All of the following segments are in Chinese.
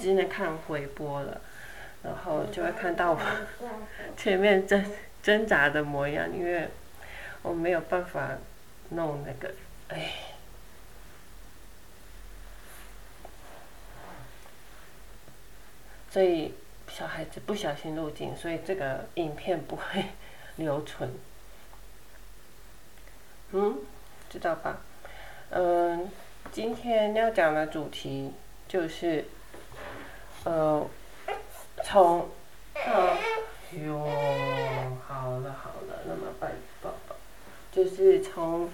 只能看回播了，然后就会看到我 前面挣挣扎的模样，因为我没有办法弄那个，哎，所以小孩子不小心入镜，所以这个影片不会留存。嗯，知道吧？嗯，今天要讲的主题就是，呃，从，呃，哟，好了好了，那么拜宝宝，就是从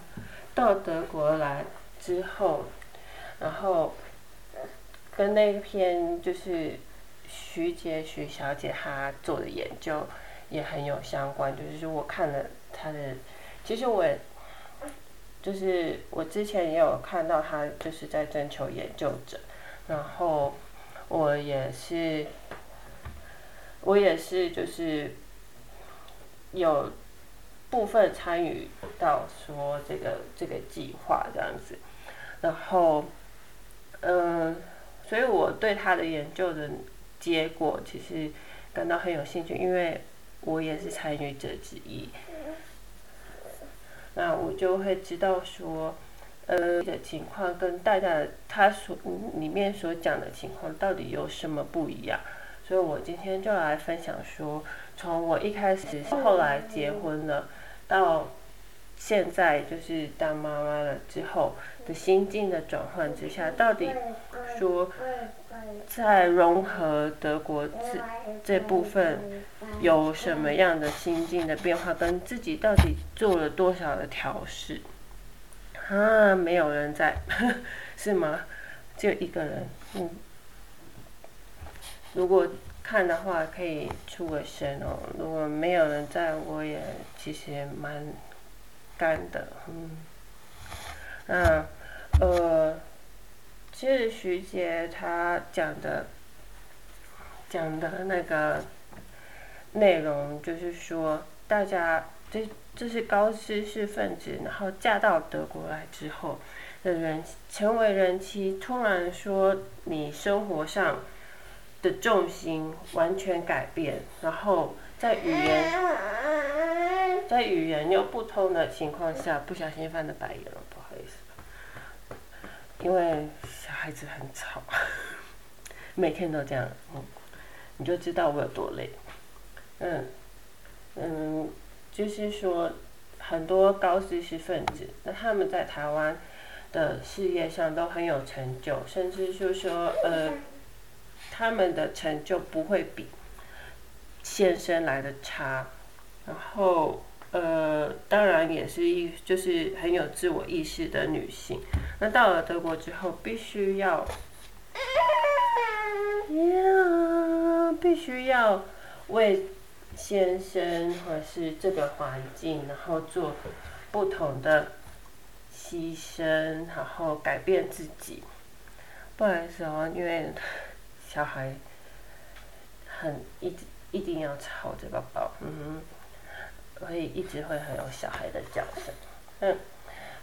到德国来之后，然后跟那篇就是徐杰徐小姐她做的研究也很有相关，就是我看了她的，其实我。就是我之前也有看到他就是在征求研究者，然后我也是，我也是就是有部分参与到说这个这个计划这样子，然后嗯，所以我对他的研究的结果其实感到很有兴趣，因为我也是参与者之一。那我就会知道说，呃，的情况跟大家他所里面所讲的情况到底有什么不一样，所以我今天就来分享说，从我一开始后来结婚了，到现在就是当妈妈了之后的心境的转换之下，到底说。在融合德国这这部分有什么样的心境的变化，跟自己到底做了多少的调试？啊，没有人在，是吗？就一个人，嗯。如果看的话，可以出个声哦。如果没有人在，我也其实蛮干的，嗯。那，呃。其实徐杰他讲的讲的那个内容，就是说，大家这这是高知识分子，然后嫁到德国来之后的人，成为人妻，突然说你生活上的重心完全改变，然后在语言在语言又不通的情况下，不小心翻了白眼了，不好意思，因为小。孩子很吵，每天都这样，嗯，你就知道我有多累。嗯，嗯，就是说，很多高知识分子，那他们在台湾的事业上都很有成就，甚至就说，呃，他们的成就不会比先生来的差。然后，呃，当然也是一，就是很有自我意识的女性。那到了德国之后，必须要，呀，必须要为先生或者是这个环境，然后做不同的牺牲，然后改变自己。不好意思哦，因为小孩很一一定要吵着宝宝，嗯哼，所以一直会很有小孩的叫声，嗯，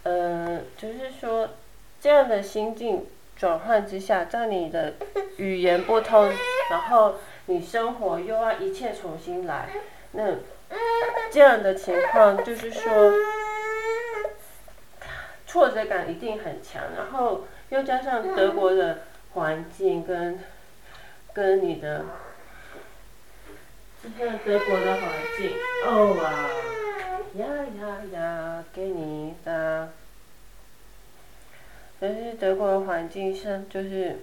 呃，就是说。这样的心境转换之下，在你的语言不通，然后你生活又要一切重新来，那这样的情况就是说，挫折感一定很强。然后又加上德国的环境跟跟你的，看德国的环境，哦哇，呀呀呀，给你的。但是德国的环境上，就是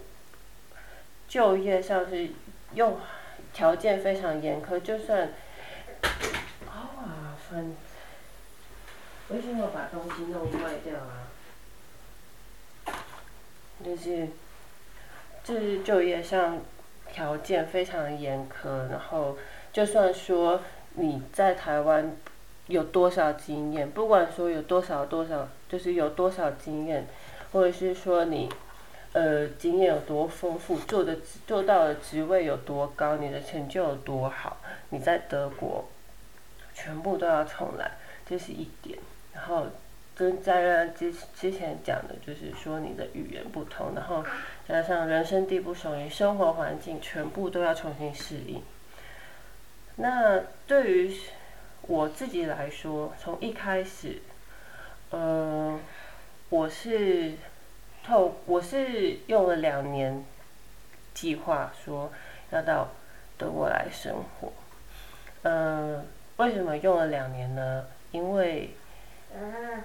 就业上是用条件非常严苛，就算啊分，为什么把东西弄坏掉啊？就是就是就业上条件非常严苛，然后就算说你在台湾有多少经验，不管说有多少多少，就是有多少经验。或者是说你，呃，经验有多丰富，做的做到的职位有多高，你的成就有多好，你在德国，全部都要重来，这是一点。然后，跟在之之前讲的，就是说你的语言不同，然后加上人生地不熟，你生活环境全部都要重新适应。那对于我自己来说，从一开始，呃，我是透我是用了两年计划说要到德国来生活。嗯，为什么用了两年呢？因为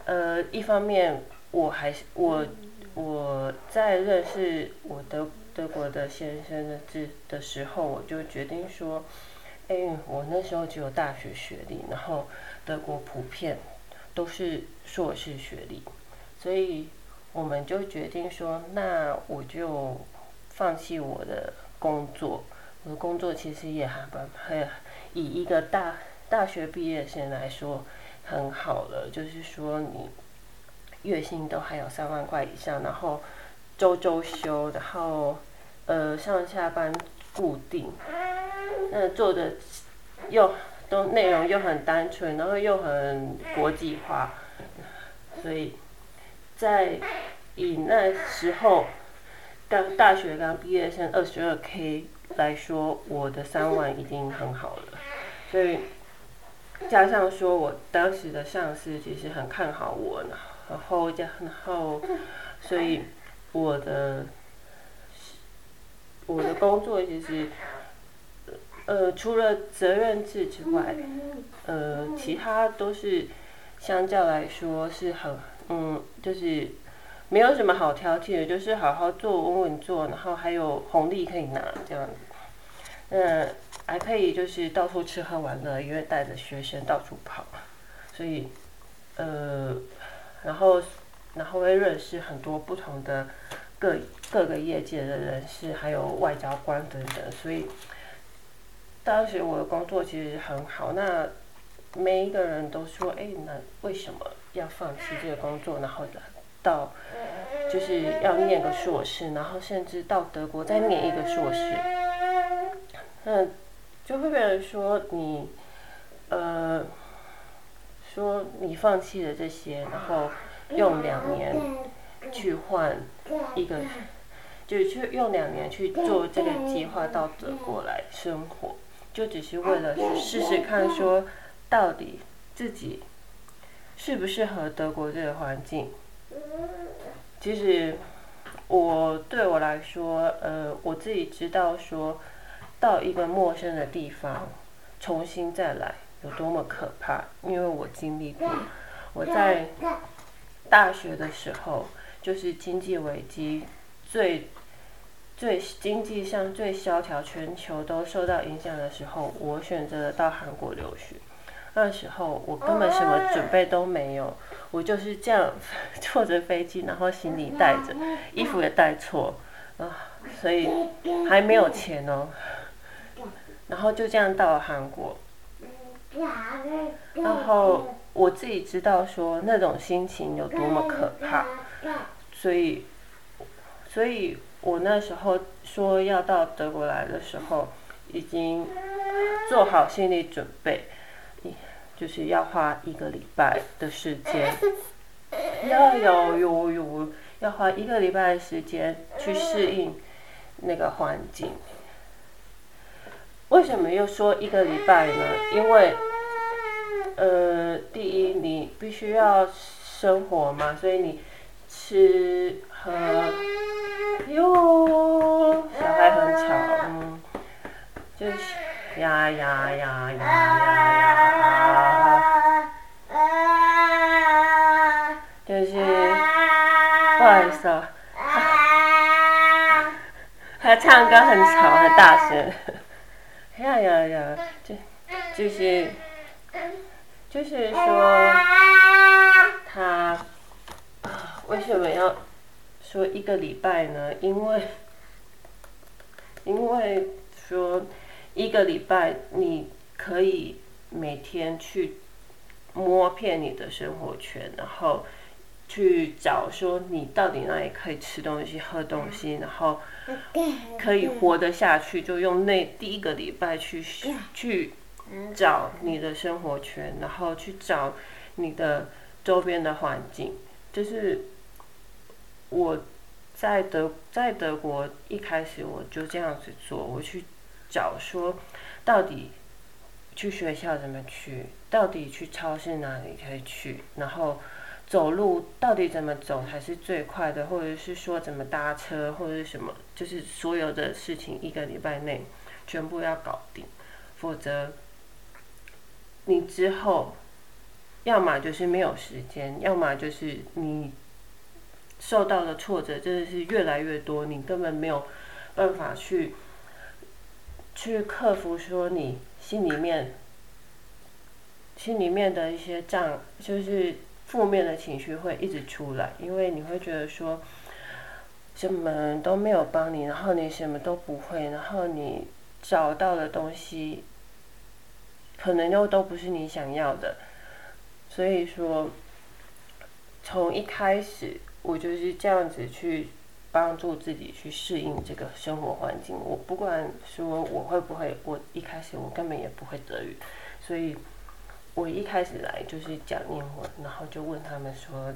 呃，一方面我还是我我在认识我德德国的先生的之的时候，我就决定说。哎，我那时候只有大学学历，然后德国普遍都是硕士学历，所以我们就决定说，那我就放弃我的工作。我的工作其实也还蛮，很以一个大大学毕业生来说很好了，就是说你月薪都还有三万块以上，然后周周休，然后呃上下班固定。那做的又都内容又很单纯，然后又很国际化，所以在以那时候刚大学刚毕业生二十二 K 来说，我的三万已经很好了。所以加上说我当时的上司其实很看好我呢，然后加然后所以我的我的工作其实。呃，除了责任制之外，呃，其他都是相较来说是很，嗯，就是没有什么好挑剔的，就是好好做，稳稳做，然后还有红利可以拿这样子。嗯，还可以就是到处吃喝玩乐，因为带着学生到处跑，所以呃，然后然后会认识很多不同的各各个业界的人士，还有外交官等等，所以。当时我的工作其实很好，那每一个人都说：“哎，那为什么要放弃这个工作，然后到就是要念个硕士，然后甚至到德国再念一个硕士？”那，就会被人说你，呃，说你放弃了这些，然后用两年去换一个，就去用两年去做这个计划到德国来生活。就只是为了试试看，说到底自己适不适合德国这个环境。其实我对我来说，呃，我自己知道说到一个陌生的地方重新再来有多么可怕，因为我经历过。我在大学的时候，就是经济危机最。最经济上最萧条，全球都受到影响的时候，我选择了到韩国留学。那时候我根本什么准备都没有，我就是这样 坐着飞机，然后行李带着，衣服也带错啊，所以还没有钱哦。然后就这样到了韩国，然后我自己知道说那种心情有多么可怕，所以，所以。我那时候说要到德国来的时候，已经做好心理准备，就是要花一个礼拜的时间，要有有有要花一个礼拜的时间去适应那个环境。为什么又说一个礼拜呢？因为，呃，第一你必须要生活嘛，所以你吃喝。哟，小孩很吵，嗯，就是呀呀呀呀唱歌很吵很大声，呀呀呀，就就是就是说他为什么要？说一个礼拜呢，因为因为说一个礼拜你可以每天去摸遍你的生活圈，然后去找说你到底哪里可以吃东西、喝东西，然后可以活得下去，就用那第一个礼拜去去找你的生活圈，然后去找你的周边的环境，就是我在德在德国一开始我就这样子做，我去找说到底去学校怎么去，到底去超市哪里可以去，然后走路到底怎么走才是最快的，或者是说怎么搭车或者是什么，就是所有的事情一个礼拜内全部要搞定，否则你之后。要么就是没有时间，要么就是你受到的挫折真的是越来越多，你根本没有办法去去克服，说你心里面心里面的一些障，就是负面的情绪会一直出来，因为你会觉得说什么都没有帮你，然后你什么都不会，然后你找到的东西可能又都不是你想要的。所以说，从一开始我就是这样子去帮助自己去适应这个生活环境。我不管说我会不会，我一开始我根本也不会德语，所以我一开始来就是讲英文，然后就问他们说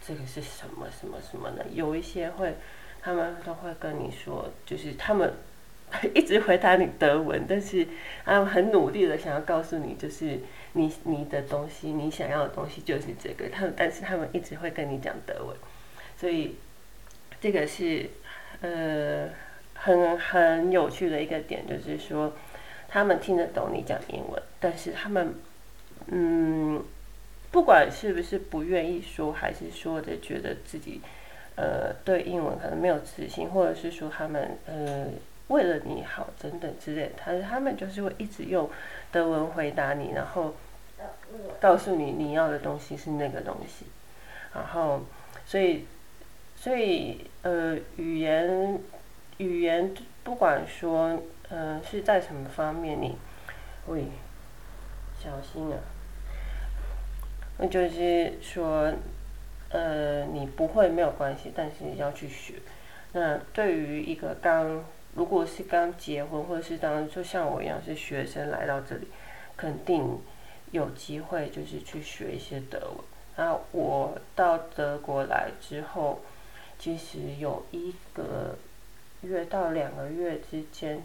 这个是什么什么什么的。有一些会，他们都会跟你说，就是他们 一直回答你德文，但是他们很努力的想要告诉你，就是。你你的东西，你想要的东西就是这个。他们，但是他们一直会跟你讲德文，所以这个是呃很很有趣的一个点，就是说他们听得懂你讲英文，但是他们嗯，不管是不是不愿意说，还是说的觉得自己呃对英文可能没有自信，或者是说他们呃为了你好等等之类，他他们就是会一直用。德文回答你，然后告诉你你要的东西是那个东西，然后所以所以呃语言语言不管说呃是在什么方面你喂小心啊，那就是说呃你不会没有关系，但是你要去学。那对于一个刚如果是刚结婚，或者是当就像我一样是学生来到这里，肯定有机会就是去学一些德文。那我到德国来之后，其实有一个月到两个月之间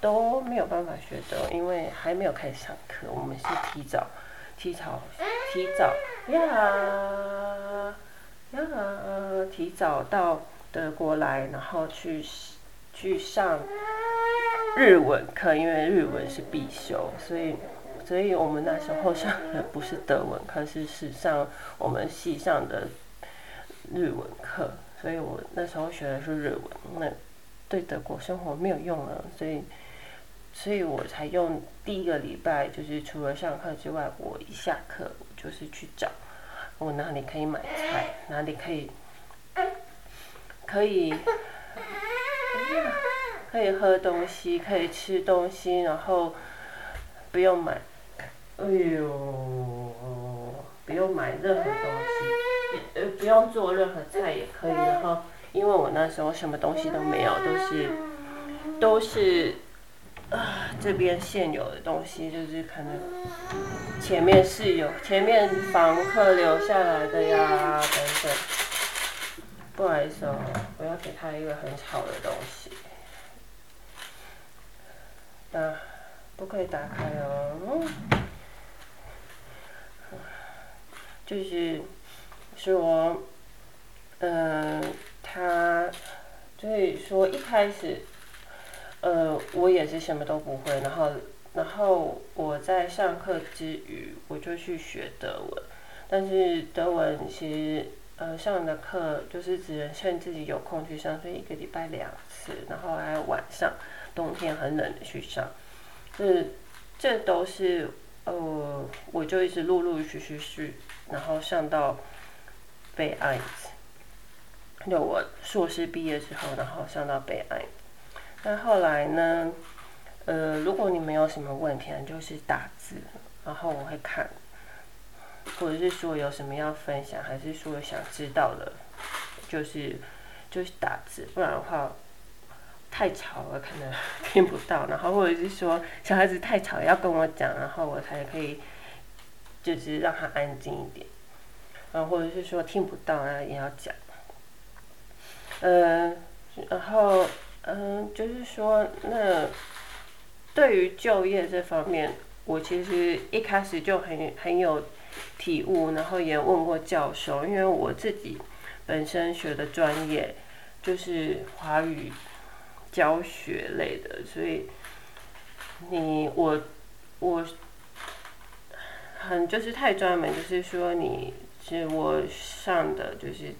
都没有办法学德文，因为还没有开始上课。我们是提早、提早、提早呀呀，提早到德国来，然后去。去上日文课，因为日文是必修，所以，所以我们那时候上的不是德文课，是是上我们系上的日文课，所以我那时候学的是日文，那对德国生活没有用了，所以，所以我才用第一个礼拜，就是除了上课之外，我一下课就是去找我哪里可以买菜，哪里可以可以。可以喝东西，可以吃东西，然后不用买，哎呦，不用买任何东西，呃，不用做任何菜也可以。然后，因为我那时候什么东西都没有，都是都是啊这边现有的东西，就是可能前面是有前面房客留下来的呀等等。不好意思哦，我要给他一个很吵的东西。啊，不可以打开哦。就是说，嗯，他所以说一开始，呃，我也是什么都不会，然后，然后我在上课之余，我就去学德文，但是德文其实。呃，上的课就是只能趁自己有空去上，所以一个礼拜两次，然后还有晚上，冬天很冷的去上，这这都是呃，我就一直陆陆续续去，然后上到北爱，就我硕士毕业之后，然后上到北爱，那后来呢，呃，如果你没有什么问题，就是打字，然后我会看。或者是说有什么要分享，还是说想知道的，就是就是打字，不然的话太吵了，可能 听不到。然后或者是说小孩子太吵要跟我讲，然后我才可以就是让他安静一点。然后，或者是说听不到啊，也要讲。呃，然后嗯，就是说那对于就业这方面，我其实一开始就很很有体悟，然后也问过教授，因为我自己本身学的专业就是华语教学类的，所以你我我很就是太专门，就是说你是我上的就是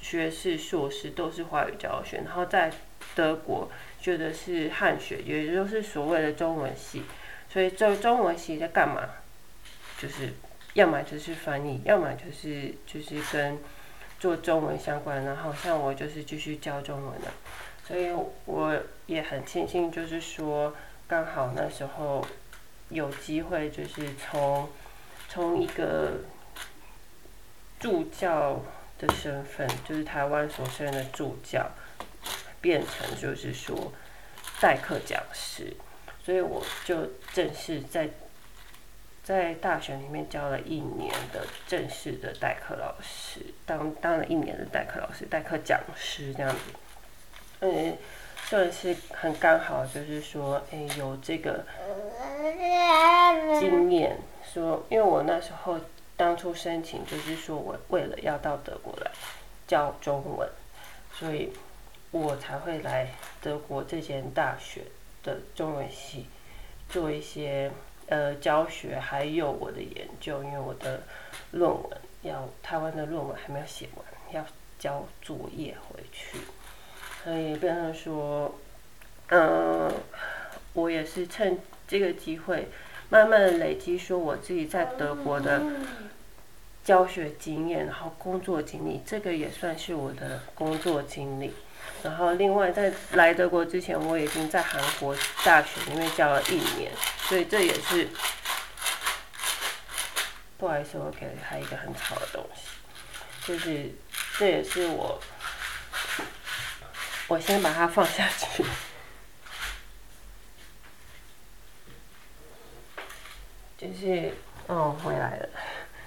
学士、硕士都是华语教学，然后在德国学的是汉学，也就是所谓的中文系。所以这中文系在干嘛？就是要么就是翻译，要么就是就是跟做中文相关。然后像我就是继续教中文的，所以我也很庆幸，就是说刚好那时候有机会，就是从从一个助教的身份，就是台湾所生的助教，变成就是说代课讲师。所以我就正式在在大学里面教了一年的正式的代课老师，当当了一年的代课老师、代课讲师这样子。嗯，算是很刚好，就是说，哎，有这个经验。说，因为我那时候当初申请，就是说我为了要到德国来教中文，所以我才会来德国这间大学。的中文系做一些呃教学，还有我的研究，因为我的论文要台湾的论文还没有写完，要交作业回去，所以变成说，嗯，我也是趁这个机会，慢慢累积说我自己在德国的教学经验，然后工作经历，这个也算是我的工作经历。然后，另外在来德国之前，我已经在韩国大学里面教了一年，所以这也是不好意思，我给了他一个很吵的东西，就是这也是我，我先把它放下去，就是哦，回来了，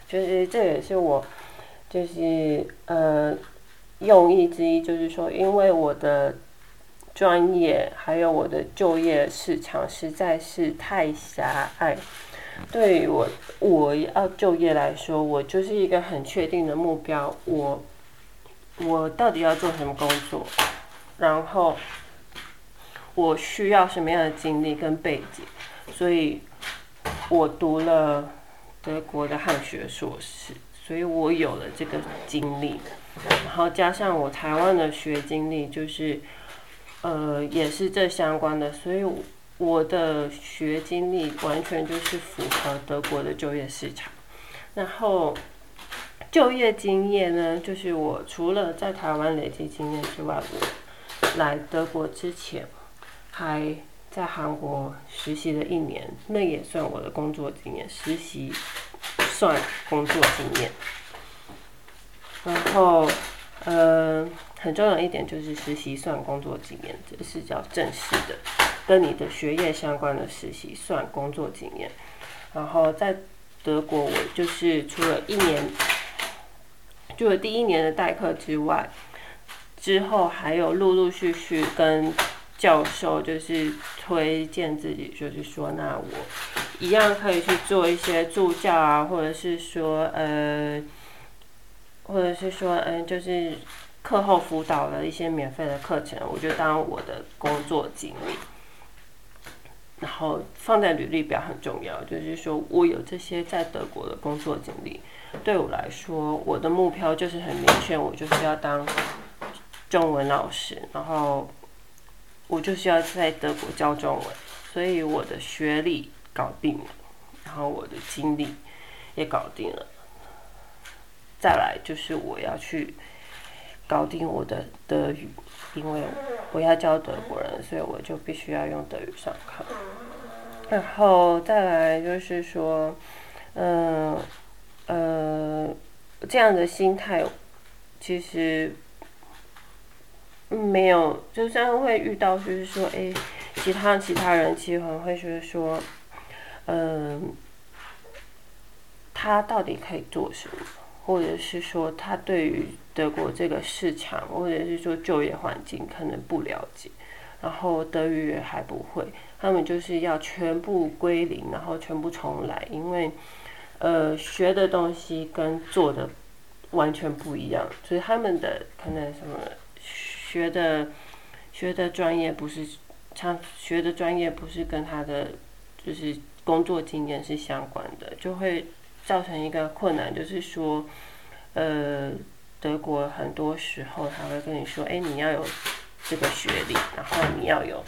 就是这也是我，就是呃。用意之一就是说，因为我的专业还有我的就业市场实在是太狭隘。对于我我要就业来说，我就是一个很确定的目标。我我到底要做什么工作？然后我需要什么样的经历跟背景？所以我读了德国的汉学硕士，所以我有了这个经历。然后加上我台湾的学经历，就是，呃，也是这相关的，所以我的学经历完全就是符合德国的就业市场。然后就业经验呢，就是我除了在台湾累积经验之外，我来德国之前还在韩国实习了一年，那也算我的工作经验，实习算工作经验。然后，呃，很重要一点就是实习算工作经验，这是叫正式的，跟你的学业相关的实习算工作经验。然后在德国，我就是除了一年，就了第一年的代课之外，之后还有陆陆续续跟教授就是推荐自己，就是说，那我一样可以去做一些助教啊，或者是说，呃。或者是说，嗯，就是课后辅导的一些免费的课程，我就当我的工作经历，然后放在履历表很重要。就是说我有这些在德国的工作经历，对我来说，我的目标就是很明确，我就是要当中文老师，然后我就是要在德国教中文，所以我的学历搞定了，然后我的经历也搞定了。再来就是我要去搞定我的德语，因为我要教德国人，所以我就必须要用德语上课。然后再来就是说，嗯呃，这样的心态其实没有，就算会遇到，就是说，哎，其他其他人其实可能会觉得说，嗯，他到底可以做什么？或者是说他对于德国这个市场，或者是说就业环境可能不了解，然后德语还不会，他们就是要全部归零，然后全部重来，因为呃学的东西跟做的完全不一样，所以他们的可能什么学的学的专业不是，他学的专业不是跟他的就是工作经验是相关的，就会。造成一个困难，就是说，呃，德国很多时候他会跟你说，哎，你要有这个学历，然后你要有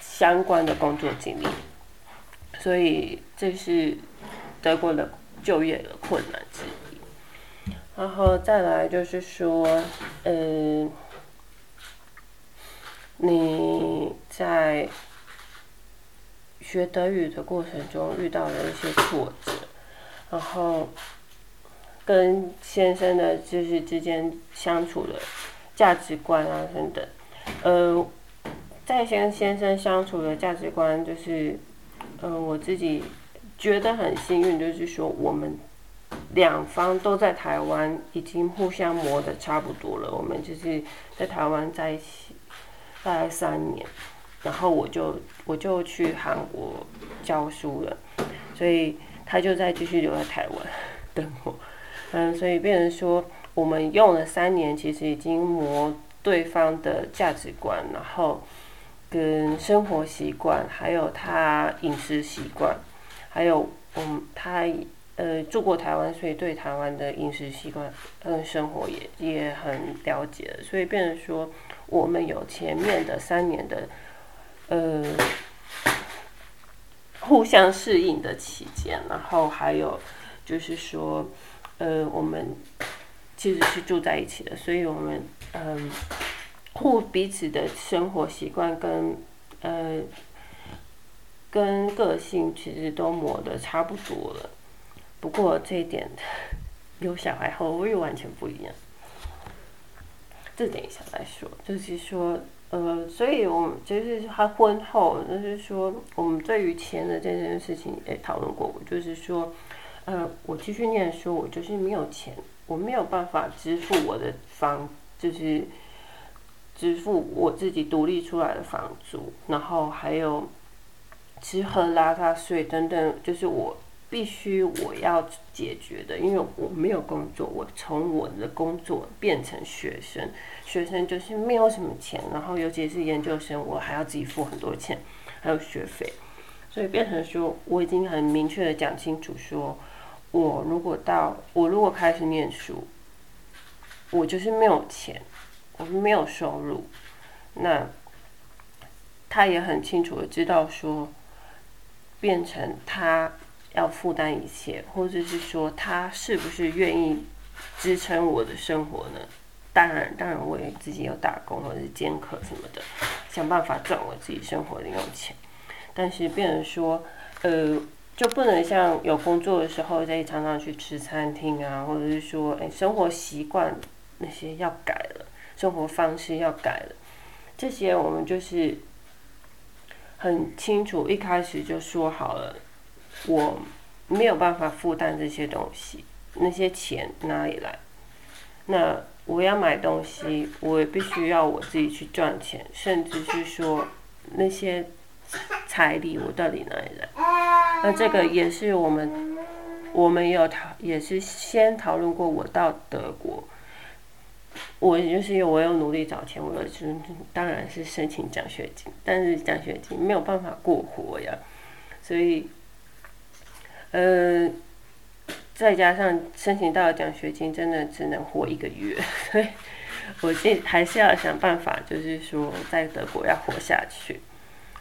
相关的工作经历，所以这是德国的就业的困难之一。然后再来就是说，呃，你在学德语的过程中遇到了一些挫折。然后跟先生的就是之间相处的价值观啊等等，呃，在跟先生相处的价值观就是，嗯，我自己觉得很幸运，就是说我们两方都在台湾，已经互相磨的差不多了。我们就是在台湾在一起大概三年，然后我就我就去韩国教书了，所以。他就在继续留在台湾 等我，嗯，所以变成说，我们用了三年，其实已经磨对方的价值观，然后跟生活习惯，还有他饮食习惯，还有嗯，他呃住过台湾，所以对台湾的饮食习惯嗯生活也也很了解，所以变成说，我们有前面的三年的呃。互相适应的期间，然后还有就是说，呃，我们其实是住在一起的，所以我们嗯，互彼此的生活习惯跟呃跟个性其实都磨得差不多了。不过这一点 有小孩后又完全不一样，这等一下再说，就是说。呃，所以我们就是他婚后，就是说，我们对于钱的这件事情也讨论过。我就是说，呃，我继续念书，我就是没有钱，我没有办法支付我的房，就是支付我自己独立出来的房租，然后还有吃喝拉撒睡等等，就是我。必须我要解决的，因为我没有工作，我从我的工作变成学生，学生就是没有什么钱，然后尤其是研究生，我还要自己付很多钱，还有学费，所以变成说，我已经很明确的讲清楚，说我如果到我如果开始念书，我就是没有钱，我没有收入，那他也很清楚的知道说，变成他。要负担一切，或者是说他是不是愿意支撑我的生活呢？当然，当然我也自己有打工或者是兼课什么的，想办法赚我自己生活的用钱。但是，变成说，呃，就不能像有工作的时候，再常常去吃餐厅啊，或者是说，哎，生活习惯那些要改了，生活方式要改了，这些我们就是很清楚，一开始就说好了。我没有办法负担这些东西，那些钱哪里来？那我要买东西，我也必须要我自己去赚钱，甚至是说那些彩礼我到底哪里来？那这个也是我们我们有讨，也是先讨论过。我到德国，我就是我有努力找钱，我是当然是申请奖学金，但是奖学金没有办法过活呀，所以。呃，再加上申请到奖学金，真的只能活一个月，所以我这还是要想办法，就是说在德国要活下去。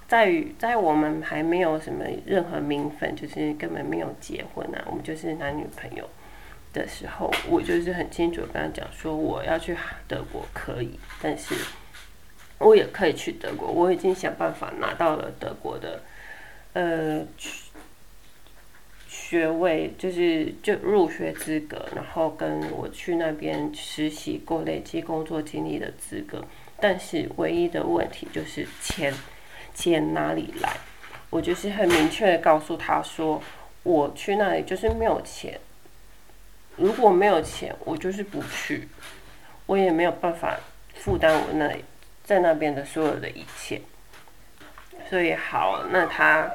在于在我们还没有什么任何名分，就是根本没有结婚啊，我们就是男女朋友的时候，我就是很清楚跟他讲说，我要去德国可以，但是我也可以去德国，我已经想办法拿到了德国的，呃。学位就是就入学资格，然后跟我去那边实习过、累积工作经历的资格，但是唯一的问题就是钱，钱哪里来？我就是很明确的告诉他说，我去那里就是没有钱，如果没有钱，我就是不去，我也没有办法负担我那里在那边的所有的一切。所以好，那他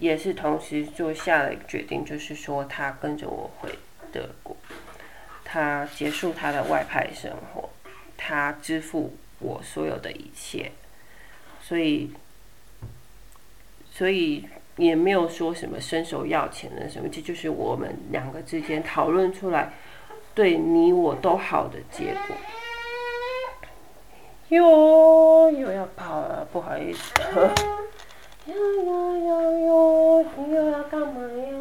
也是同时做下了一个决定，就是说他跟着我回德国，他结束他的外派生活，他支付我所有的一切，所以，所以。也没有说什么伸手要钱的什么，这就是我们两个之间讨论出来，对你我都好的结果。哟，又要跑了，不好意思。呀呀呀哟，你又要干嘛呀？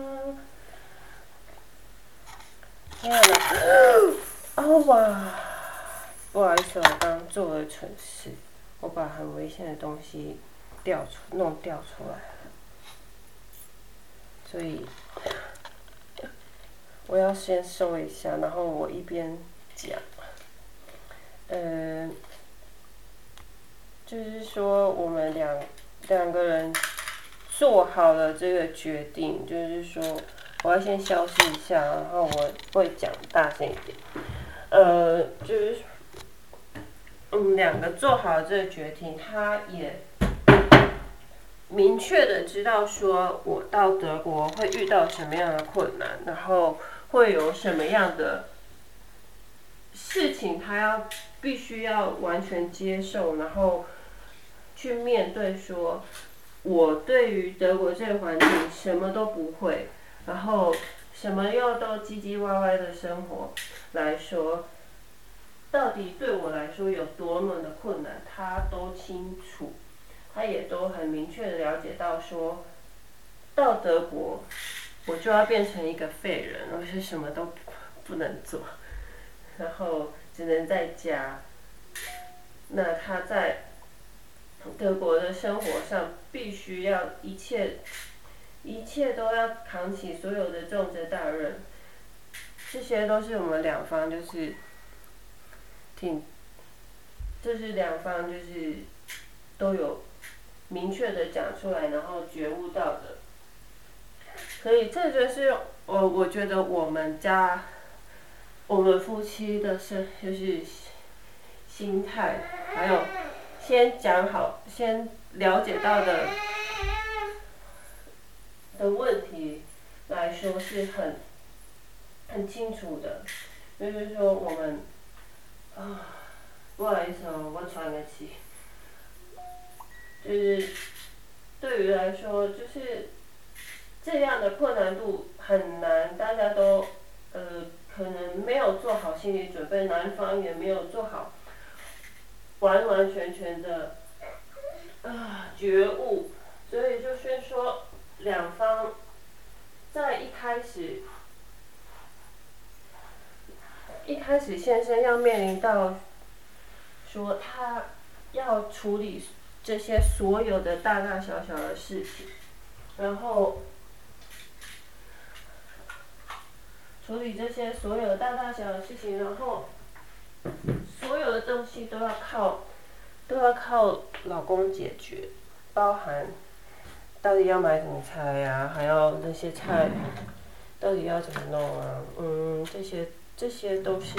天哪！啊哇！不好意思，我刚做了蠢事，我把很危险的东西掉出，弄掉出来了。所以我要先收一下，然后我一边讲，嗯，就是说我们两两个人做好了这个决定，就是说我要先消失一下，然后我会讲大声一点，呃，就是嗯两个做好这个决定，他也。明确的知道说，我到德国会遇到什么样的困难，然后会有什么样的事情，他要必须要完全接受，然后去面对。说我对于德国这个环境什么都不会，然后什么又都唧唧歪歪的生活来说，到底对我来说有多么的困难，他都清楚。他也都很明确的了解到，说到德国，我就要变成一个废人，我是什么都不能做，然后只能在家。那他在德国的生活上，必须要一切一切都要扛起所有的重责大任，这些都是我们两方就是挺，这是两方就是都有。明确的讲出来，然后觉悟到的，所以这就是我我觉得我们家，我们夫妻的生就是心态，还有先讲好，先了解到的的问题来说是很很清楚的，就是说我们啊，不好意思哦，我喘个气。就是对于来说，就是这样的困难度很难，大家都呃可能没有做好心理准备，男方也没有做好完完全全的啊觉悟，所以就是说两方在一开始一开始先生要面临到说他要处理。这些所有的大大小小的事情，然后处理这些所有大大小小的事情，然后所有的东西都要靠都要靠老公解决，包含到底要买什么菜呀，还要那些菜到底要怎么弄啊？嗯，这些这些都是。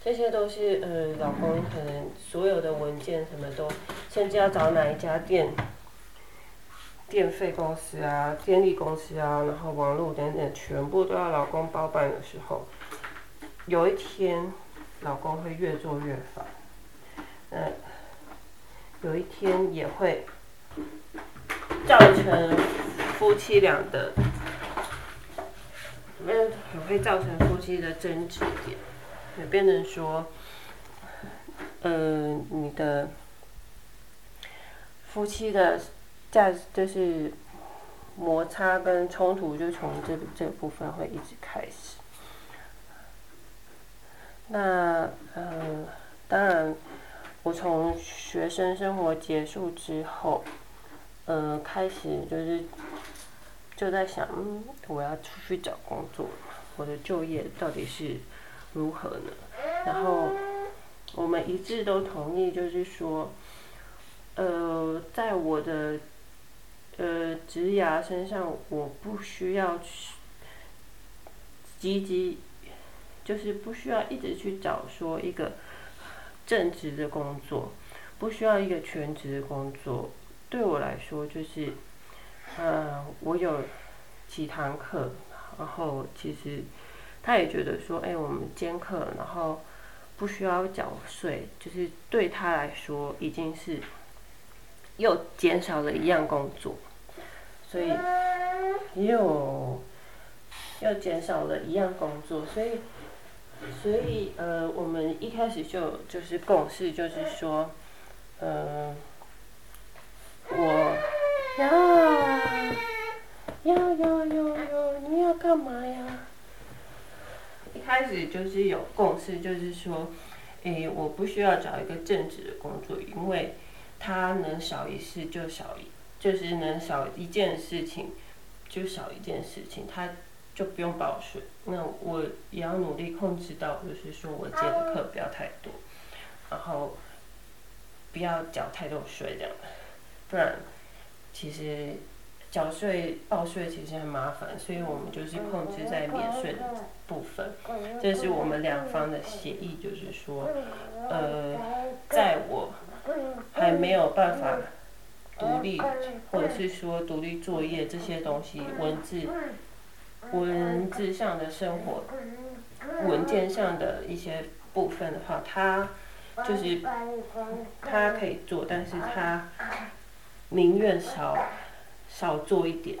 这些都是呃，老公可能所有的文件什么都，甚至要找哪一家店，电费公司啊、电力公司啊，然后网络等等，全部都要老公包办的时候，有一天，老公会越做越烦，呃，有一天也会造成夫妻俩的，没有，也会造成夫妻的争执点。也变成说，呃，你的夫妻的价就是摩擦跟冲突，就从这这部分会一直开始。那呃，当然，我从学生生活结束之后，呃，开始就是就在想，我要出去找工作，我的就业到底是。如何呢？然后我们一致都同意，就是说，呃，在我的呃职牙身上，我不需要去积极，就是不需要一直去找说一个正职的工作，不需要一个全职的工作。对我来说，就是，嗯，我有几堂课，然后其实他也觉得说，哎，我们兼课，然后不需要缴税，就是对他来说已经是又减少了一样工作，所以又又减少了一样工作，所以所以呃，我们一开始就就是共识，就是说，呃。我呀，呀呀呀呀！你要干嘛呀？一开始就是有共识，就是说，诶，我不需要找一个正职的工作，因为他能少一事就少一，就是能少一件事情就少一件事情，他就不用报税。那我也要努力控制到，就是说我接的课不要太多，然后不要缴太多税这样。不然，其实缴税报税其实很麻烦，所以我们就是控制在免税的部分。这是我们两方的协议，就是说，呃，在我还没有办法独立，或者是说独立作业这些东西，文字文字上的生活文件上的一些部分的话，他就是他可以做，但是他。宁愿少少做一点，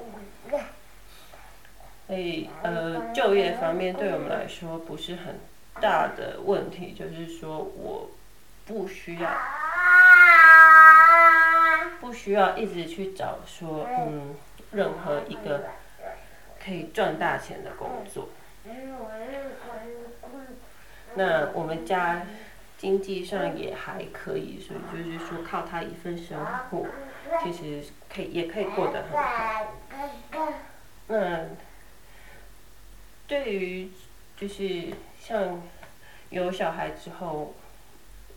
所以呃，就业方面对我们来说不是很大的问题，就是说我不需要不需要一直去找说嗯任何一个可以赚大钱的工作。那我们家经济上也还可以，所以就是说靠他一份生活。其实可以，也可以过得很好。那对于就是像有小孩之后，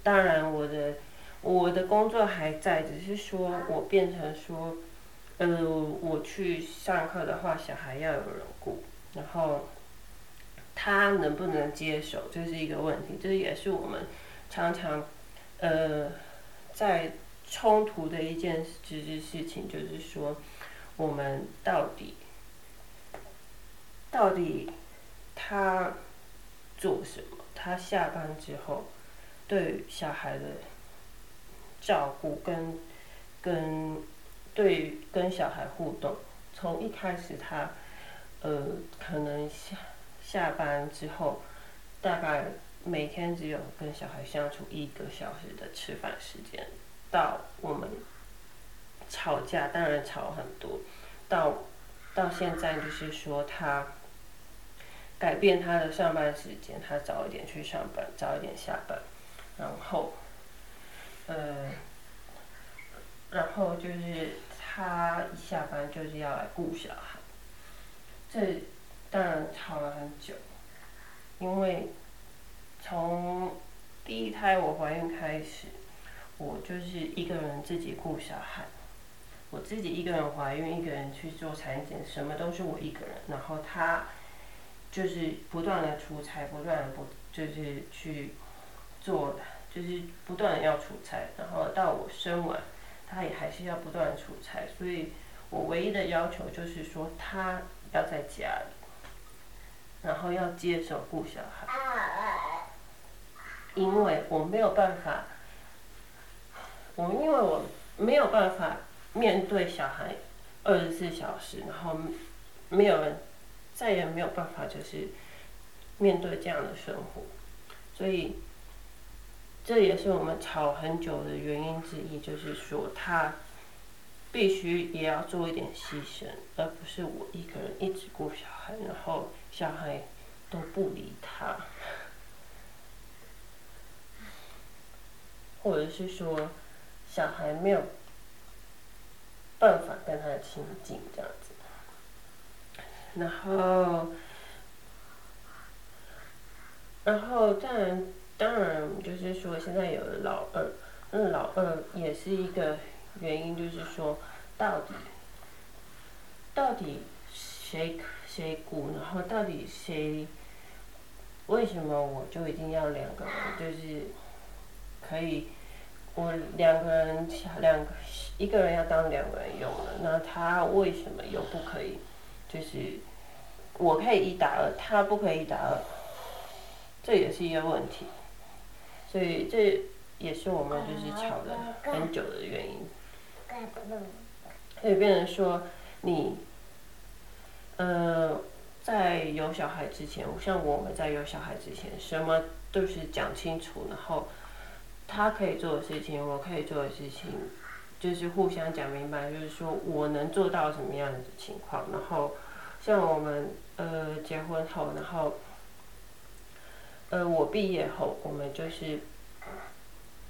当然我的我的工作还在，只是说我变成说，呃，我去上课的话，小孩要有人顾，然后他能不能接手，这是一个问题。这也是我们常常呃在。冲突的一件实事情就是说，我们到底到底他做什么？他下班之后对小孩的照顾跟跟对跟小孩互动，从一开始他呃可能下下班之后大概每天只有跟小孩相处一个小时的吃饭时间。到我们吵架，当然吵很多。到到现在就是说，他改变他的上班时间，他早一点去上班，早一点下班。然后，呃，然后就是他一下班就是要来顾小孩。这当然吵了很久，因为从第一胎我怀孕开始。我就是一个人自己顾小孩，我自己一个人怀孕，一个人去做产检，什么都是我一个人。然后他就是不断的出差，不断的不就是去做，就是不断的要出差。然后到我生完，他也还是要不断的出差。所以我唯一的要求就是说，他要在家里，然后要接手顾小孩，因为我没有办法。我因为我没有办法面对小孩二十四小时，然后没有人再也没有办法就是面对这样的生活，所以这也是我们吵很久的原因之一，就是说他必须也要做一点牺牲，而不是我一个人一直顾小孩，然后小孩都不理他，或者是说。小孩没有办法跟他亲近这样子，然后，然后当然当然就是说现在有老二，那老二也是一个原因，就是说到底到底谁谁顾，然后到底谁？为什么我就一定要两个人？就是可以，我两个人两个一个人要当两个人用了，那他为什么又不可以？就是我可以一打二，他不可以一打二，这也是一个问题。所以这也是我们就是吵了很久的原因。所以变成说你，呃。在有小孩之前，像我们在有小孩之前，什么都是讲清楚，然后他可以做的事情，我可以做的事情，就是互相讲明白，就是说我能做到什么样的情况。然后像我们呃结婚后，然后呃我毕业后，我们就是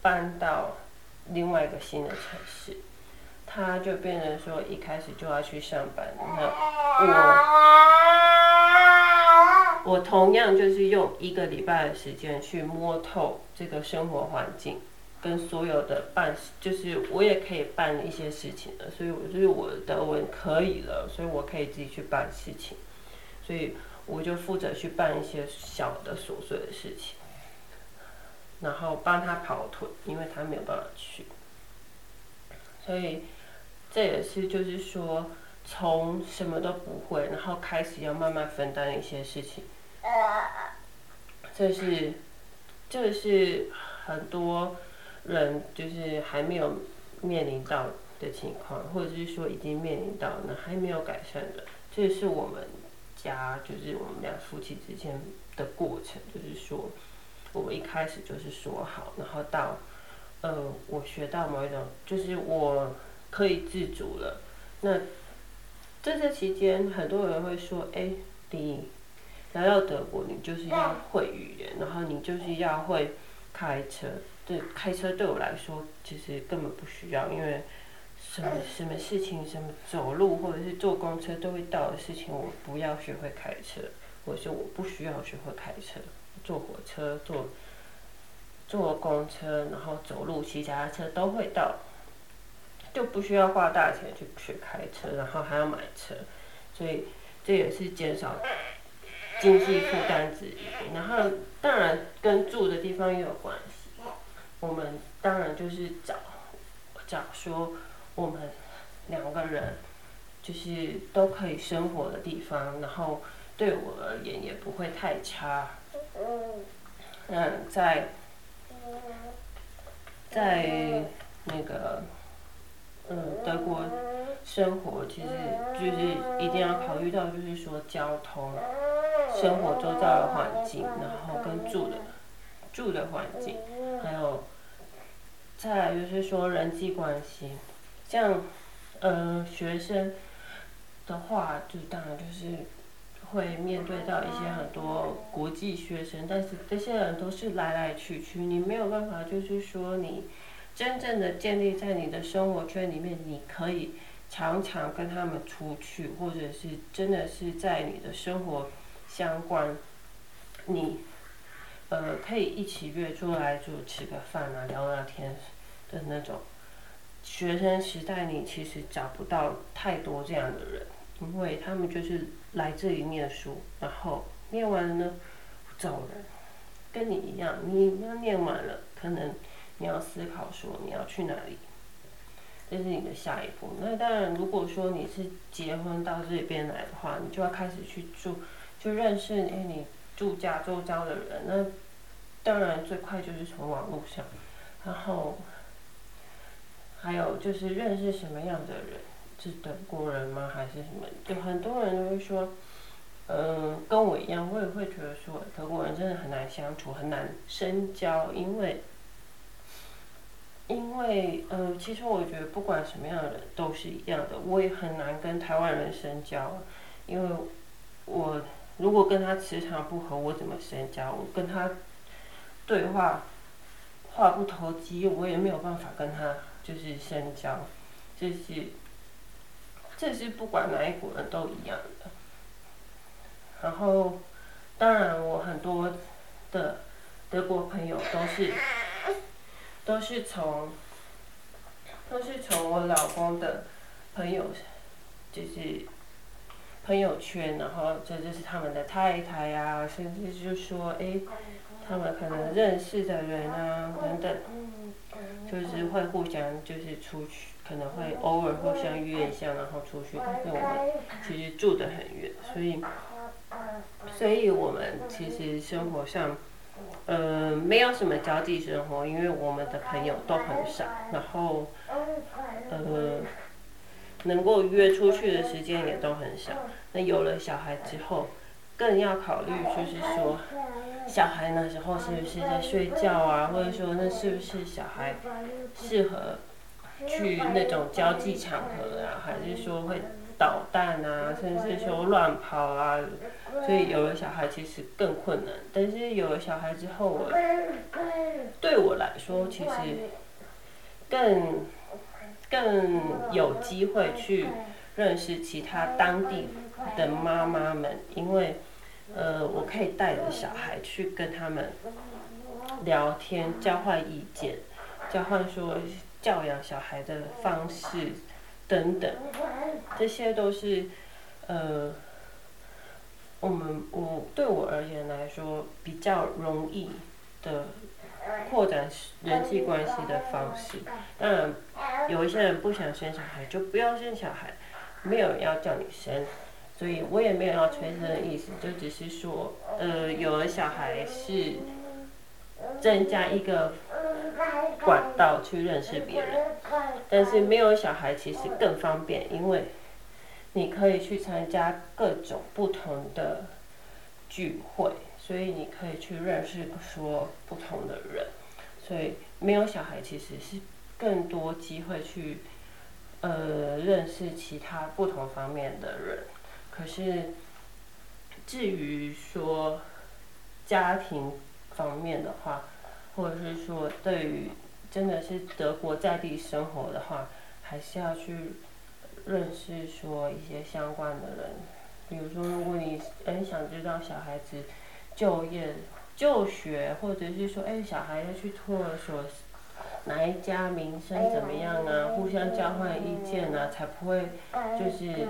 搬到另外一个新的城市，他就变成说一开始就要去上班，那我。我同样就是用一个礼拜的时间去摸透这个生活环境，跟所有的办，就是我也可以办一些事情了，所以我就是我的德文可以了，所以我可以自己去办事情，所以我就负责去办一些小的琐碎的事情，然后帮他跑腿，因为他没有办法去，所以这也是就是说。从什么都不会，然后开始要慢慢分担一些事情，这是，这是很多人就是还没有面临到的情况，或者是说已经面临到那还没有改善的，这是我们家就是我们俩夫妻之间的过程，就是说，我们一开始就是说好，然后到，呃，我学到某一种，就是我可以自主了，那。在这期间，很多人会说：“哎，你来到德国，你就是要会语言，然后你就是要会开车。对，开车对我来说其实根本不需要，因为什么什么事情，什么走路或者是坐公车都会到的事情，我不要学会开车，或者是我不需要学会开车。坐火车、坐坐公车，然后走路、骑脚踏车都会到。”就不需要花大钱去学开车，然后还要买车，所以这也是减少经济负担之一。然后当然跟住的地方也有关系，我们当然就是找找说我们两个人就是都可以生活的地方，然后对我而言也不会太差。嗯，在在那个。嗯，德国生活其实就是一定要考虑到，就是说交通、生活周遭的环境，然后跟住的住的环境，还有再来就是说人际关系。像呃学生的话，就当然就是会面对到一些很多国际学生，但是这些人都是来来去去，你没有办法就是说你。真正的建立在你的生活圈里面，你可以常常跟他们出去，或者是真的是在你的生活相关，你呃可以一起约出来就吃个饭啊，聊聊天的那种。学生时代你其实找不到太多这样的人，因为他们就是来这里念书，然后念完了呢走了，跟你一样，你要念完了可能。你要思考说你要去哪里，这是你的下一步。那当然，如果说你是结婚到这边来的话，你就要开始去住，就认识你住家周遭的人。那当然最快就是从网络上，然后还有就是认识什么样的人，是德国人吗？还是什么？就很多人都会说，嗯，跟我一样，我也会觉得说德国人真的很难相处，很难深交，因为。因为，呃，其实我觉得不管什么样的人都是一样的，我也很难跟台湾人深交，因为，我如果跟他磁场不合，我怎么深交？我跟他对话话不投机，我也没有办法跟他就是深交，这是，这是不管哪一国人都一样的。然后，当然我很多的德国朋友都是。都是从，都是从我老公的朋友，就是朋友圈，然后这就是他们的太太呀，甚至就说，哎，他们可能认识的人啊，等等，就是会互相就是出去，可能会偶尔互相约一下，然后出去。但是我们其实住得很远，所以，所以我们其实生活上，呃，没有什么交际生活，因为我们的朋友都很少，然后，呃。能够约出去的时间也都很少。那有了小孩之后，更要考虑，就是说，小孩那时候是不是在睡觉啊？或者说，那是不是小孩适合去那种交际场合啊？还是说会捣蛋啊？甚至说乱跑啊？所以有了小孩其实更困难。但是有了小孩之后，我对我来说其实更。更有机会去认识其他当地的妈妈们，因为，呃，我可以带着小孩去跟他们聊天，交换意见，交换说教养小孩的方式等等，这些都是，呃，我们我对我而言来说比较容易的。扩展人际关系的方式，当然有一些人不想生小孩，就不要生小孩，没有人要叫你生，所以我也没有要催生的意思，就只是说，呃，有了小孩是增加一个管道去认识别人，但是没有小孩其实更方便，因为你可以去参加各种不同的聚会。所以你可以去认识说不同的人，所以没有小孩其实是更多机会去，呃，认识其他不同方面的人。可是至于说家庭方面的话，或者是说对于真的是德国在地生活的话，还是要去认识说一些相关的人。比如说，如果你很想知道小孩子。就业、就学，或者是说，哎，小孩要去托儿所，哪一家名声怎么样啊？互相交换意见啊，才不会就是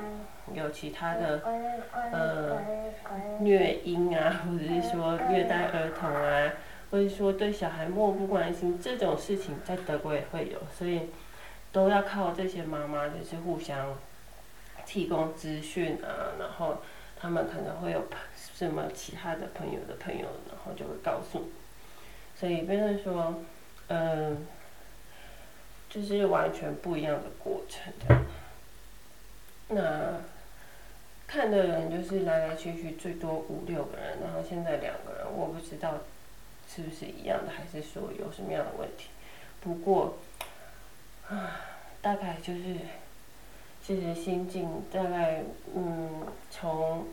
有其他的呃虐婴啊，或者是说虐待儿童啊，或者说对小孩漠不关心这种事情，在德国也会有，所以都要靠这些妈妈就是互相提供资讯啊，然后他们可能会有。什么其他的朋友的朋友，然后就会告诉，所以变成说，嗯，就是完全不一样的过程。那看的人就是来来去去最多五六个人，然后现在两个人，我不知道是不是一样的，还是说有什么样的问题。不过，啊，大概就是，其实心境大概，嗯，从。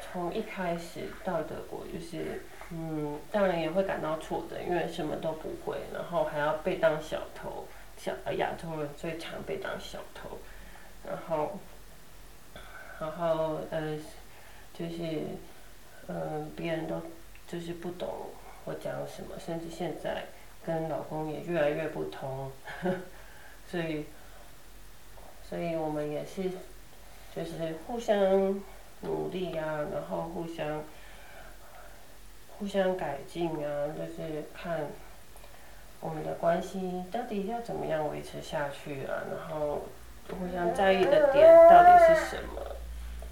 从一开始到德国，就是，嗯，当然也会感到挫折，因为什么都不会，然后还要被当小偷，小亚洲人最常被当小偷，然后，然后呃，就是，嗯，别人都就是不懂我讲什么，甚至现在跟老公也越来越不同，所以，所以我们也是，就是互相。努力啊，然后互相互相改进啊，就是看我们的关系到底要怎么样维持下去啊，然后互相在意的点到底是什么，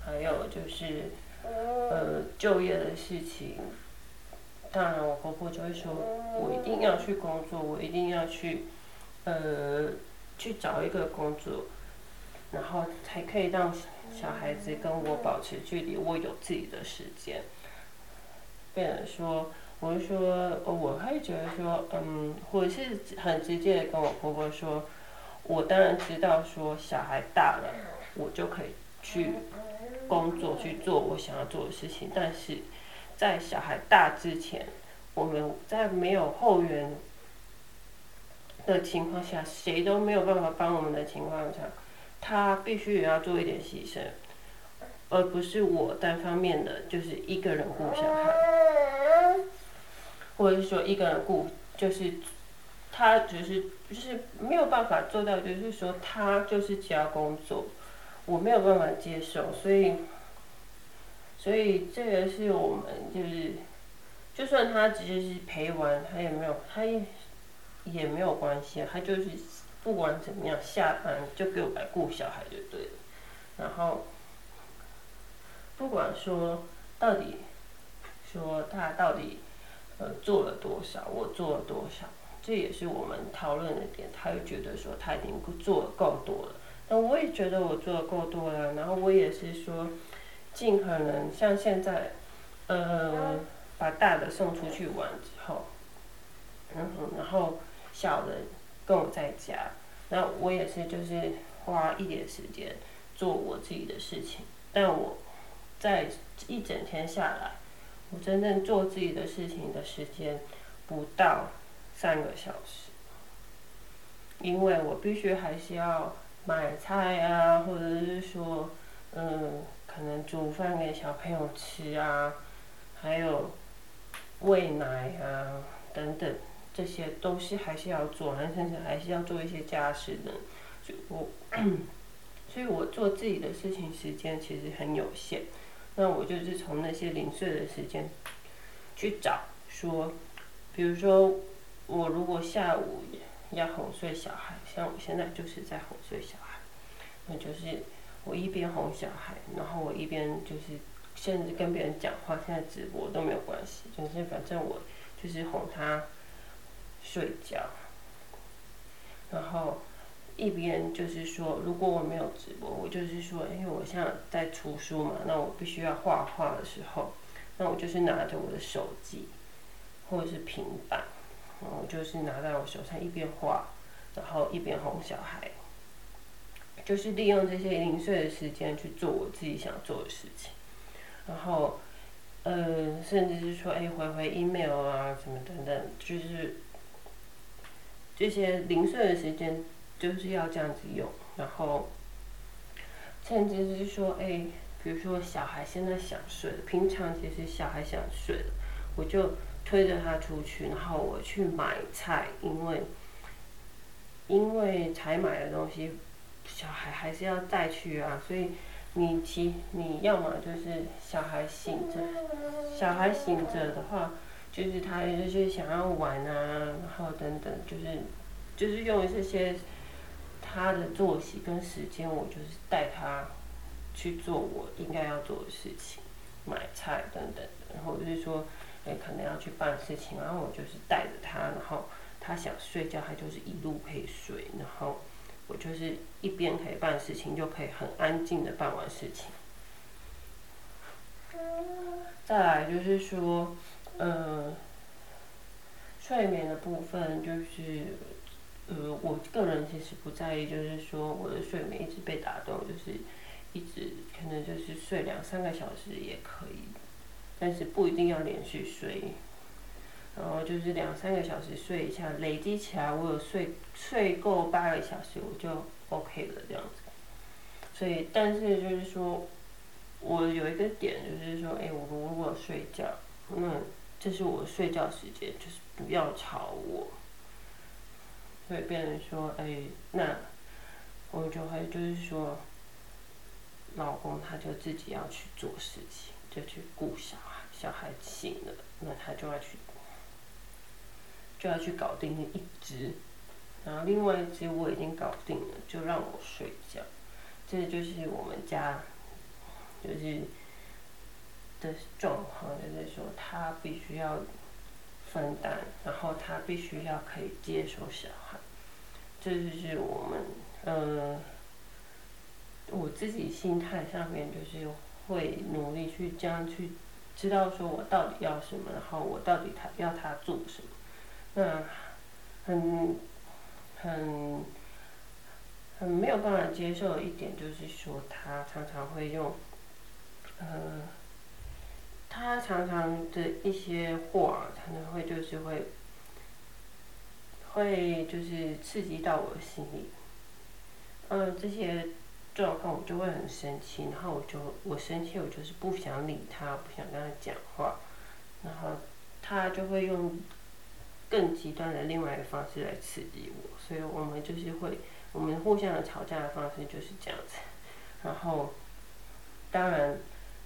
还有就是呃就业的事情，当然我婆婆就会说，我一定要去工作，我一定要去呃去找一个工作，然后才可以让。小孩子跟我保持距离，我有自己的时间。变人说，我就说，我会觉得说，嗯，或是很直接的跟我婆婆说，我当然知道说，小孩大了，我就可以去工作去做我想要做的事情。但是在小孩大之前，我们在没有后援的情况下，谁都没有办法帮我们的情况下。他必须也要做一点牺牲，而不是我单方面的就是一个人顾小孩，或者是说一个人顾，就是他只是就是没有办法做到，就是说他就是只要工作，我没有办法接受，所以，所以这个是我们就是，就算他只是陪玩，他也没有，他也也没有关系，他就是不管怎么样，下班就给我来顾小孩就对了，然后，不管说到底，说他到底呃做了多少，我做了多少。这也是我们讨论的点，他又觉得说他已经做的够多了，那我也觉得我做的够多了，然后我也是说，尽可能像现在，呃，把大的送出去玩之后，嗯哼，然后小的跟我在家，那我也是就是花一点时间做我自己的事情，但我在一整天下来，我真正做自己的事情的时间不到。三个小时，因为我必须还是要买菜啊，或者是说，嗯，可能煮饭给小朋友吃啊，还有喂奶啊等等，这些都是还是要做，甚至还是要做一些家事的。所以我，所以我做自己的事情时间其实很有限。那我就是从那些零碎的时间去找，说，比如说。我如果下午要哄睡小孩，像我现在就是在哄睡小孩，那就是我一边哄小孩，然后我一边就是甚至跟别人讲话，现在直播都没有关系，就是反正我就是哄他睡觉，然后一边就是说，如果我没有直播，我就是说，因为我现在在出书嘛，那我必须要画画的时候，那我就是拿着我的手机或者是平板。我就是拿在我手上一边画，然后一边哄小孩，就是利用这些零碎的时间去做我自己想做的事情，然后，呃，甚至是说，哎，回回 email 啊，什么等等，就是这些零碎的时间就是要这样子用，然后，甚至是说，哎，比如说小孩现在想睡，平常其实小孩想睡，我就。推着他出去，然后我去买菜，因为因为才买的东西，小孩还是要带去啊，所以你其你要么就是小孩醒着，小孩醒着的话，就是他就是想要玩啊，然后等等，就是就是用这些他的作息跟时间，我就是带他去做我应该要做的事情，买菜等等，然后就是说。也可能要去办事情，然后我就是带着他，然后他想睡觉，他就是一路可以睡，然后我就是一边可以办事情，就可以很安静的办完事情。再来就是说，呃，睡眠的部分就是，呃，我个人其实不在意，就是说我的睡眠一直被打断，就是一直可能就是睡两三个小时也可以。但是不一定要连续睡，然后就是两三个小时睡一下，累积起来我有睡睡够八个小时，我就 OK 了这样子。所以，但是就是说，我有一个点就是说，哎，我如果睡觉，那这是我睡觉时间，就是不要吵我。所以变成说，哎，那我就会就是说，老公他就自己要去做事情。就去顾小孩，小孩醒了，那他就要去，就要去搞定那一只，然后另外一只我已经搞定了，就让我睡觉。这就是我们家，就是的状况，就是说他必须要分担，然后他必须要可以接受小孩。这就是我们，嗯，我自己心态上面就是。会努力去这样去知道说我到底要什么，然后我到底他要他做什么。那很很很没有办法接受一点就是说，他常常会用，呃，他常常的一些话，可能会就是会会就是刺激到我心里。嗯，这些。状况我就会很生气，然后我就我生气，我就是不想理他，不想跟他讲话，然后他就会用更极端的另外一个方式来刺激我，所以我们就是会我们互相的吵架的方式就是这样子，然后，当然，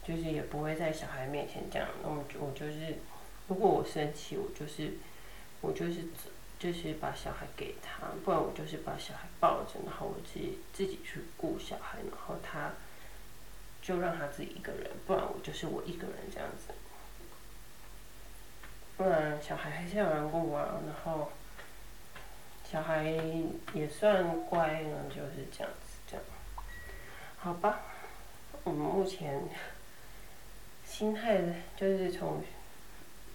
就是也不会在小孩面前这样。那么我就是，如果我生气，我就是，我就是，就是把小孩给他，不然我就是把小孩抱着，然后我自己自己去顾小孩，然后他，就让他自己一个人，不然我就是我一个人这样子。不然小孩还是要人顾啊，然后，小孩也算乖呢，就是这样子这样。好吧，我们目前心态就是从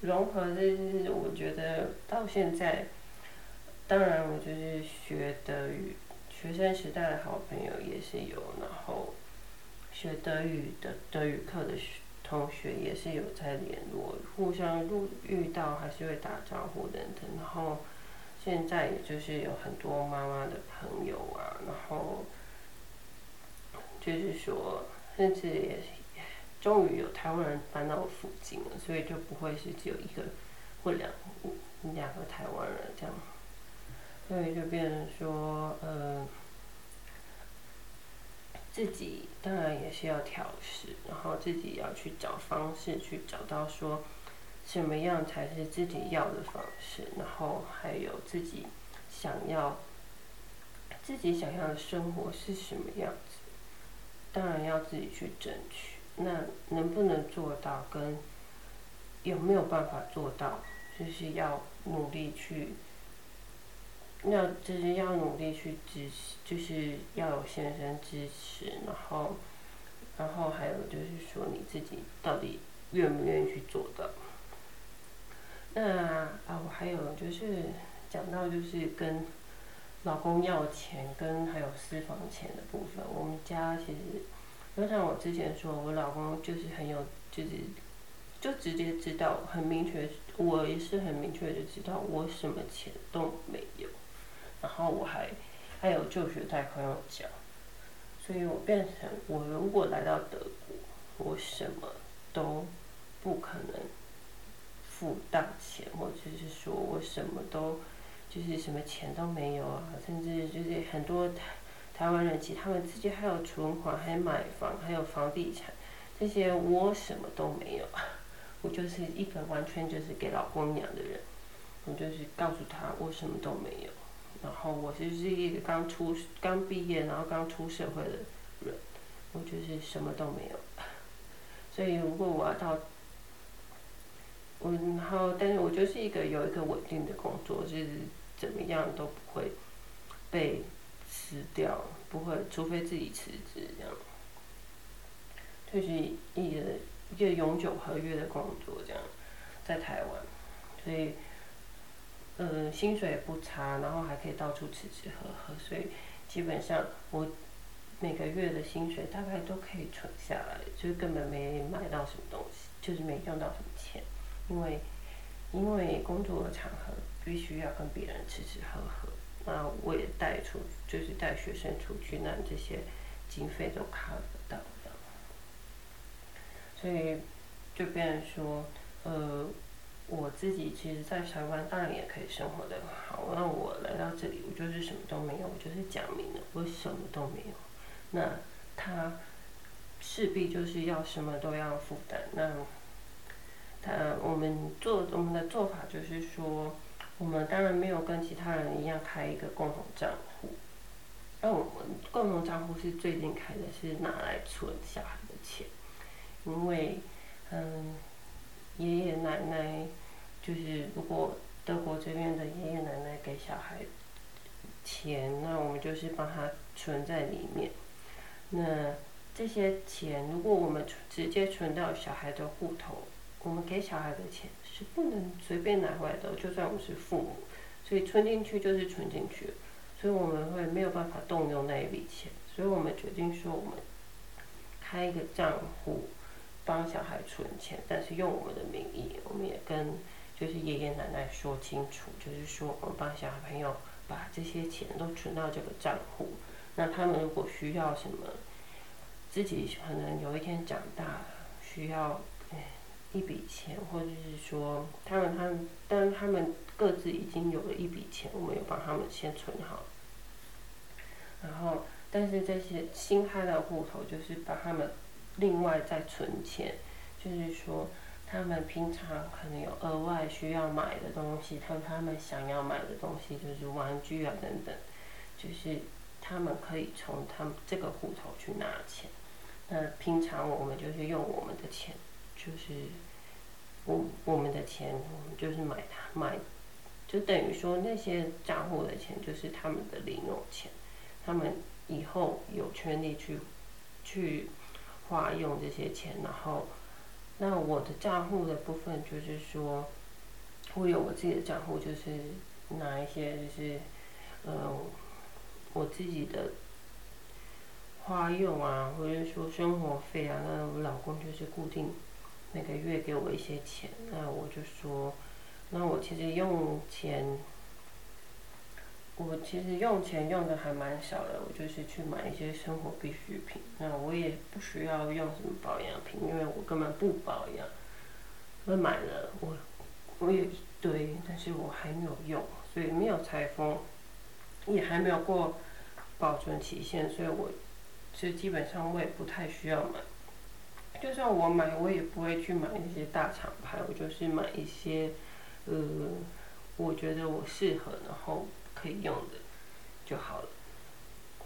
融合这，我觉得到现在，当然我就是学德语，学生时代的好朋友也是有，然后学德语的德语课的学同学也是有在联络，互相遇遇到还是会打招呼等等，然后现在也就是有很多妈妈的朋友啊，然后。就是说，甚至也终于有台湾人搬到我附近了，所以就不会是只有一个或两两个台湾人这样，所以就变成说，呃，自己当然也是要调试，然后自己要去找方式去找到说，什么样才是自己要的方式，然后还有自己想要自己想要的生活是什么样子。当然要自己去争取，那能不能做到，跟有没有办法做到，就是要努力去，要就是要努力去支持，就是要有先生支持，然后，然后还有就是说你自己到底愿不愿意去做到。那啊，我还有就是讲到就是跟。老公要钱跟还有私房钱的部分，我们家其实，就像我之前说，我老公就是很有，就是就直接知道很明确，我也是很明确的知道我什么钱都没有，然后我还还有就学贷款要交，所以我变成我如果来到德国，我什么都不可能付大钱，或者是说我什么都。就是什么钱都没有啊，甚至就是很多台台湾人，其实他们自己还有存款，还买房，还有房地产，这些我什么都没有，我就是一个完全就是给老公养的人，我就是告诉他我什么都没有，然后我就是一个刚出刚毕业，然后刚出社会的人，我就是什么都没有，所以如果我要到。我然后，但是我就是一个有一个稳定的工作，就是怎么样都不会被辞掉，不会，除非自己辞职这样。就是一个一个永久合约的工作这样，在台湾，所以，呃，薪水也不差，然后还可以到处吃吃喝喝，所以基本上我每个月的薪水大概都可以存下来，就是根本没买到什么东西，就是没用到什么钱。因为，因为工作的场合必须要跟别人吃吃喝喝，那我也带出，就是带学生出去，那这些经费都卡不到的。所以，就变成说，呃，我自己其实，在台湾当然也可以生活的好，那我来到这里，我就是什么都没有，我就是讲明了，我什么都没有。那他势必就是要什么都要负担，那。他，我们做我们的做法就是说，我们当然没有跟其他人一样开一个共同账户，那我们共同账户是最近开的，是拿来存小孩的钱，因为，嗯，爷爷奶奶就是如果德国这边的爷爷奶奶给小孩钱，那我们就是帮他存在里面。那这些钱如果我们直接存到小孩的户头。我们给小孩的钱是不能随便拿回来的，就算我们是父母，所以存进去就是存进去，所以我们会没有办法动用那一笔钱，所以我们决定说我们开一个账户帮小孩存钱，但是用我们的名义，我们也跟就是爷爷奶奶说清楚，就是说我们帮小朋友把这些钱都存到这个账户，那他们如果需要什么，自己可能有一天长大需要。一笔钱，或者是说，他们他们，但他们各自已经有了一笔钱，我们有帮他们先存好。然后，但是这些新开的户头就是把他们另外再存钱，就是说他们平常可能有额外需要买的东西，他他们想要买的东西就是玩具啊等等，就是他们可以从他们这个户头去拿钱。那平常我们就是用我们的钱，就是我我们的钱，我们就是买它买，就等于说那些账户的钱就是他们的零用钱，他们以后有权利去去花用这些钱。然后，那我的账户的部分就是说，我有我自己的账户，就是拿一些就是嗯我自己的。花用啊，或者说生活费啊，那我老公就是固定每个月给我一些钱，那我就说，那我其实用钱，我其实用钱用的还蛮少的，我就是去买一些生活必需品，那我也不需要用什么保养品，因为我根本不保养，我买了我我有一堆，但是我还没有用，所以没有拆封，也还没有过保存期限，所以我。其实基本上我也不太需要买，就算我买，我也不会去买那些大厂牌，我就是买一些，呃，我觉得我适合然后可以用的就好了。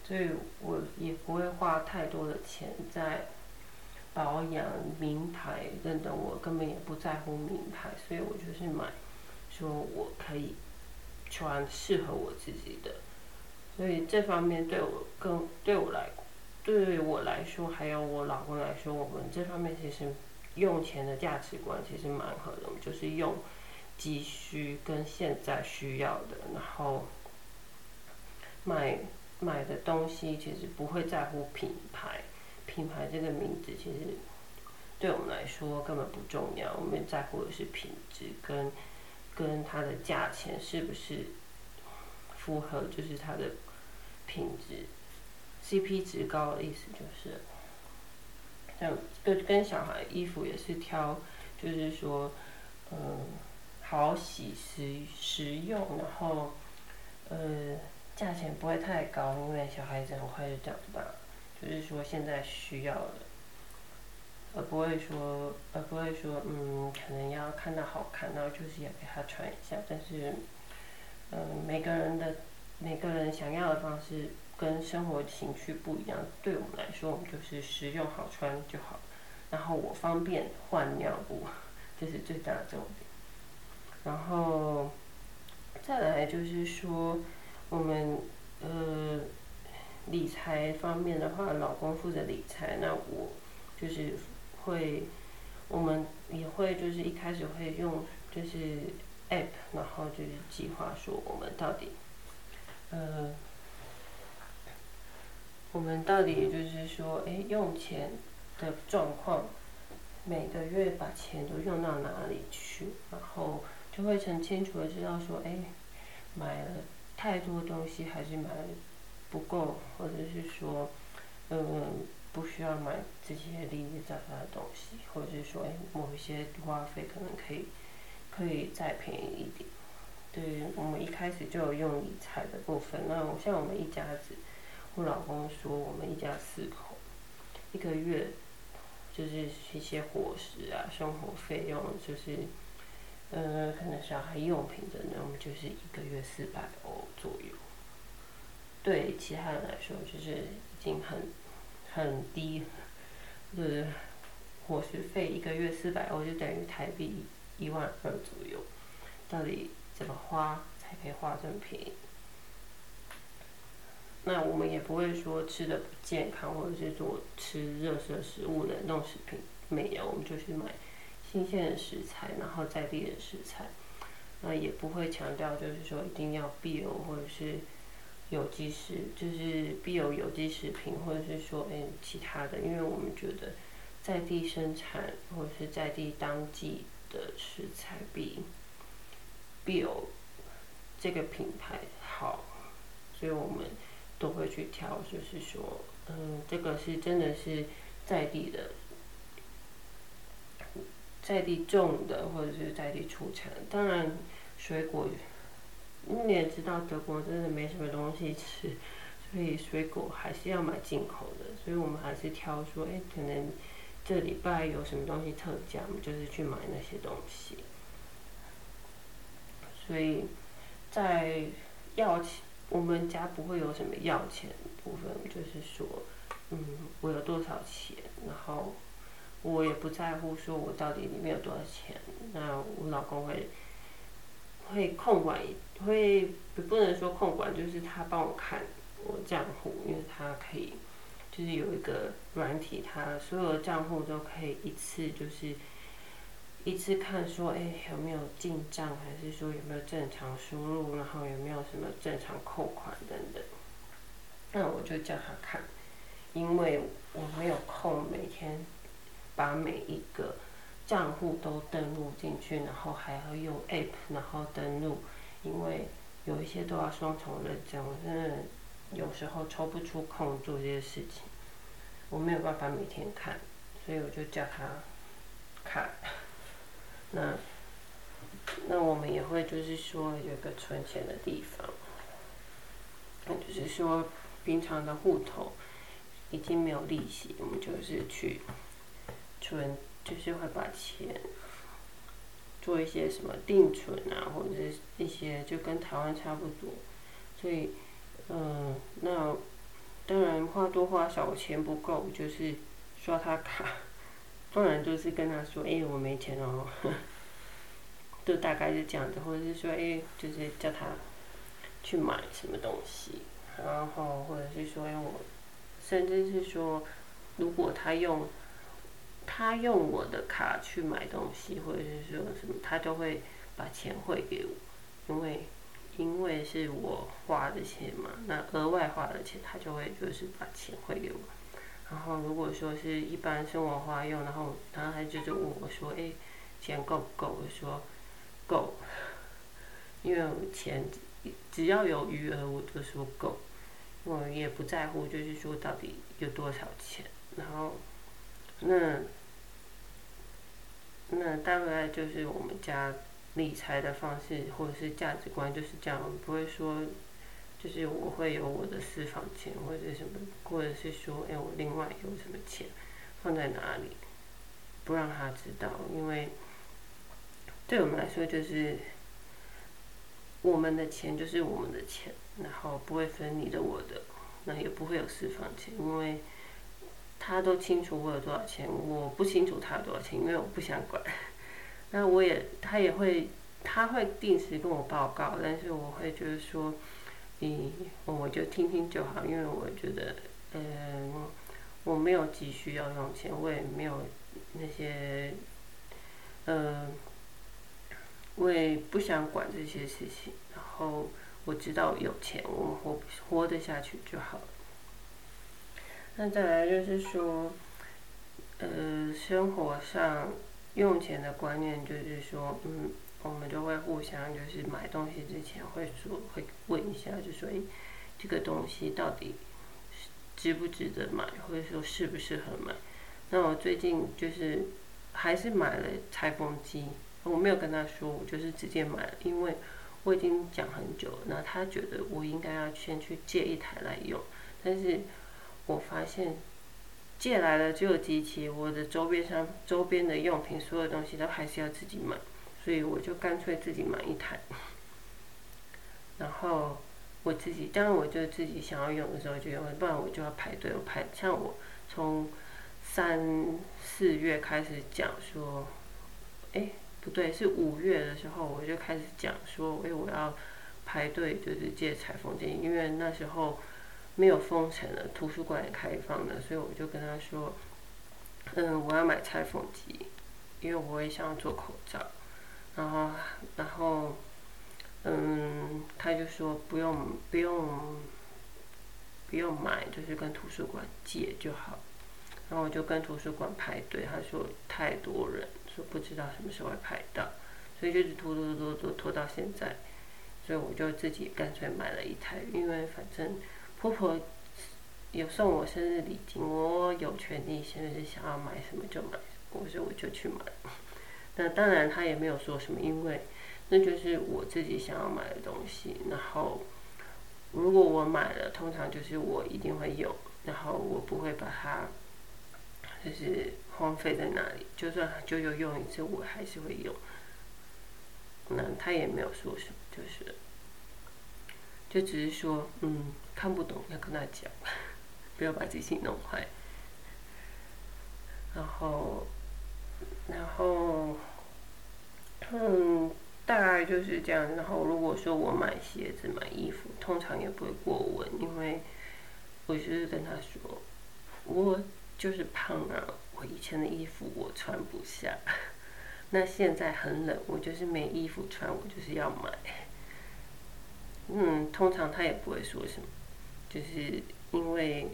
所以我也不会花太多的钱在保养、名牌等等，我根本也不在乎名牌，所以我就是买，说我可以穿适合我自己的。所以这方面对我更对我来。对我来说，还有我老公来说，我们这方面其实用钱的价值观其实蛮合的。就是用急需跟现在需要的，然后买买的东西其实不会在乎品牌，品牌这个名字其实对我们来说根本不重要。我们在乎的是品质跟跟它的价钱是不是符合，就是它的品质。CP 值高的意思就是，像跟跟小孩衣服也是挑，就是说，嗯，好洗、实实用，然后，呃，价钱不会太高，因为小孩子很快就长大，就是说现在需要的，而不会说，而不会说，嗯，可能要看到好看，然后就是要给他穿一下，但是，嗯，每个人的每个人想要的方式。跟生活情趣不一样，对我们来说，我们就是实用好穿就好。然后我方便换尿布，这是最大的重点。然后再来就是说，我们呃理财方面的话，老公负责理财，那我就是会，我们也会就是一开始会用就是 app，然后就是计划说我们到底呃。我们到底就是说，哎，用钱的状况，每个月把钱都用到哪里去？然后就会很清楚的知道说，哎，买了太多东西还是买不够，或者是说，嗯，不需要买这些零零杂杂的东西，或者是说，哎，某一些花费可能可以可以再便宜一点。对于我们一开始就有用理财的部分，那像我们一家子。我老公说，我们一家四口一个月就是一些伙食啊、生活费用，就是呃，可能小孩用品的呢，我们就是一个月四百欧左右。对其他人来说，就是已经很很低，就是伙食费一个月四百欧就等于台币一万二左右。到底怎么花才可以花这么便宜？那我们也不会说吃的不健康，或者是做吃热色食物、冷冻食品，没有，我们就是买新鲜的食材，然后在地的食材。那也不会强调就是说一定要必有或者是有机食，就是必有有机食品，或者是说诶其他的，因为我们觉得在地生产或者是在地当季的食材比必有这个品牌好，所以我们。都会去挑，就是说，嗯，这个是真的是在地的，在地种的，或者是在地出产。当然，水果，你也知道德国真的没什么东西吃，所以水果还是要买进口的，所以我们还是挑说，哎，可能这礼拜有什么东西特价，我们就是去买那些东西。所以在要钱，我们家不会有什么要钱部分，就是说，嗯，我有多少钱，然后我也不在乎说我到底里面有多少钱，那我老公会会控管，会不能说控管，就是他帮我看。我账户，因为他可以，就是有一个软体，他所有的账户都可以一次就是一次看说，哎，有没有进账，还是说有没有正常输入，然后有没有什么正常扣款等等。那我就叫他看，因为我没有空每天把每一个账户都登录进去，然后还要用 App 然后登录，因为有一些都要双重认证，我真的。有时候抽不出空做这些事情，我没有办法每天看，所以我就叫他看。那那我们也会就是说有个存钱的地方，那就是说平常的户头已经没有利息，我们就是去存，就是会把钱做一些什么定存啊，或者是一些就跟台湾差不多，所以。嗯，那当然花多花少，钱不够就是刷他卡，不然就是跟他说，哎，我没钱哦，就大概是这样子，或者是说，哎，就是叫他去买什么东西，然后或者是说，哎，我甚至是说，如果他用他用我的卡去买东西，或者是说什么，他就会把钱汇给我，因为。因为是我花的钱嘛，那额外花的钱，他就会就是把钱汇给我。然后如果说是一般生活花用，然后然后他就是问我说：“哎，钱够不够？”我说：“够。”因为钱只要有余额，我就说够。我也不在乎，就是说到底有多少钱。然后那那大概就是我们家。理财的方式或者是价值观就是这样，不会说，就是我会有我的私房钱或者什么，或者是说，哎，我另外有什么钱放在哪里，不让他知道，因为对我们来说就是我们的钱就是我们的钱，然后不会分你的我的，那也不会有私房钱，因为他都清楚我有多少钱，我不清楚他有多少钱，因为我不想管。那我也，他也会，他会定时跟我报告，但是我会就是说，嗯，我就听听就好，因为我觉得，嗯，我没有急需要用钱，我也没有那些，嗯，我也不想管这些事情，然后我知道有钱，我活活得下去就好。那再来就是说，呃，生活上。用钱的观念就是说，嗯，我们就会互相就是买东西之前会说会问一下，就说，哎，这个东西到底值不值得买，或者说适不适合买？那我最近就是还是买了裁缝机，我没有跟他说，我就是直接买了，因为我已经讲很久了，那他觉得我应该要先去借一台来用，但是我发现。借来了就有机器，我的周边上周边的用品，所有东西都还是要自己买，所以我就干脆自己买一台。然后我自己，当然我就自己想要用的时候就用，不然我就要排队。我排，像我从三四月开始讲说，哎，不对，是五月的时候我就开始讲说，哎，我要排队就是借裁缝机，因为那时候。没有封城了，图书馆也开放了，所以我就跟他说：“嗯，我要买裁缝机，因为我也想要做口罩。”然后，然后，嗯，他就说：“不用，不用，不用买，就是跟图书馆借就好。”然后我就跟图书馆排队，他说太多人，说不知道什么时候会排到，所以就是拖拖拖拖拖到现在，所以我就自己干脆买了一台，因为反正。婆婆有送我生日礼金，我有权利现在是想要买什么就买什么，我说我就去买。那当然他也没有说什么，因为那就是我自己想要买的东西。然后如果我买了，通常就是我一定会用，然后我不会把它就是荒废在那里。就算就又用一次，我还是会用。那他也没有说什么，就是，就只是说，嗯，看不懂要跟他讲，不要把自己弄坏。然后，然后，嗯。大概就是这样。然后如果说我买鞋子、买衣服，通常也不会过问，因为我就是跟他说，我就是胖啊，我以前的衣服我穿不下，那现在很冷，我就是没衣服穿，我就是要买。嗯，通常他也不会说什么，就是因为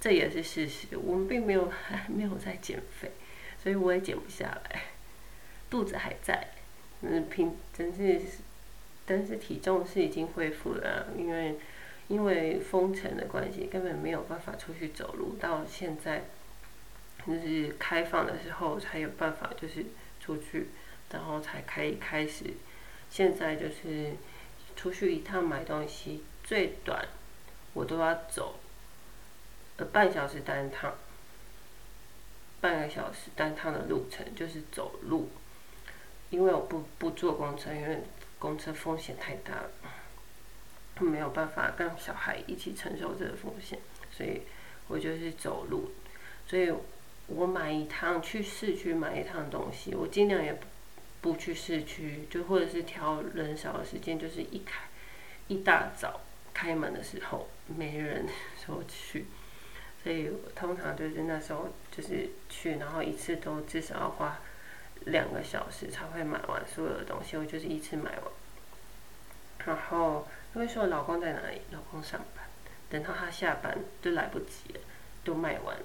这也是事实，我们并没有还 没有在减肥，所以我也减不下来，肚子还在。嗯，平真是，但是体重是已经恢复了，因为因为封城的关系，根本没有办法出去走路。到现在就是开放的时候才有办法，就是出去，然后才可以开始。现在就是出去一趟买东西，最短我都要走呃半小时单趟，半个小时单趟的路程就是走路。因为我不不坐公车，因为公车风险太大了，没有办法跟小孩一起承受这个风险，所以我就是走路。所以我买一趟去市区买一趟东西，我尽量也不不去市区，就或者是挑人少的时间，就是一开一大早开门的时候没人说去，所以通常就是那时候就是去，然后一次都至少要花。两个小时才会买完所有的东西，我就是一次买完。然后因为说老公在哪里，老公上班，等到他下班都来不及了，都卖完了。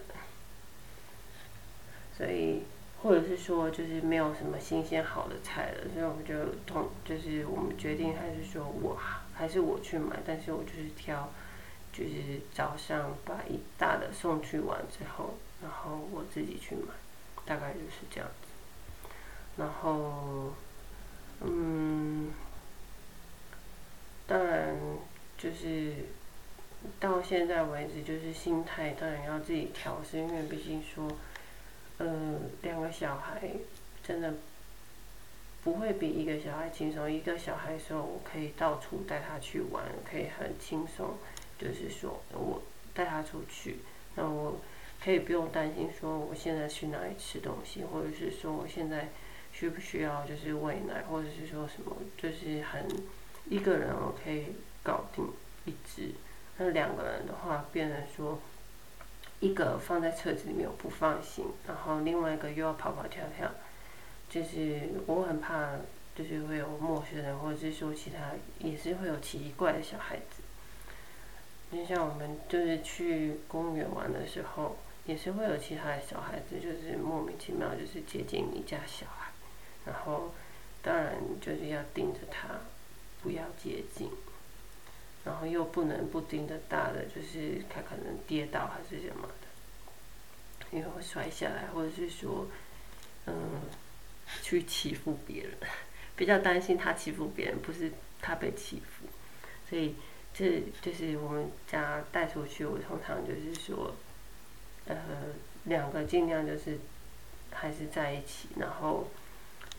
所以或者是说就是没有什么新鲜好的菜了，所以我们就同就是我们决定还是说我还是我去买，但是我就是挑，就是早上把一大的送去完之后，然后我自己去买，大概就是这样子。然后，嗯，当然就是到现在为止，就是心态当然要自己调试，因为毕竟说，呃，两个小孩真的不会比一个小孩轻松。一个小孩的时候，我可以到处带他去玩，可以很轻松，就是说我带他出去，那我可以不用担心说我现在去哪里吃东西，或者是说我现在。需不需要就是喂奶，或者是说什么，就是很一个人我可以搞定一只。那两个人的话，变成说一个放在车子里面我不放心，然后另外一个又要跑跑跳跳，就是我很怕，就是会有陌生人，或者是说其他也是会有奇怪的小孩子。就像我们就是去公园玩的时候，也是会有其他的小孩子，就是莫名其妙就是接近你家小孩。然后，当然就是要盯着他，不要接近。然后又不能不盯着大的，就是他可能跌倒还是什么的，因为会摔下来，或者是说，嗯，去欺负别人，比较担心他欺负别人，不是他被欺负。所以这就是我们家带出去，我通常就是说，呃，两个尽量就是还是在一起，然后。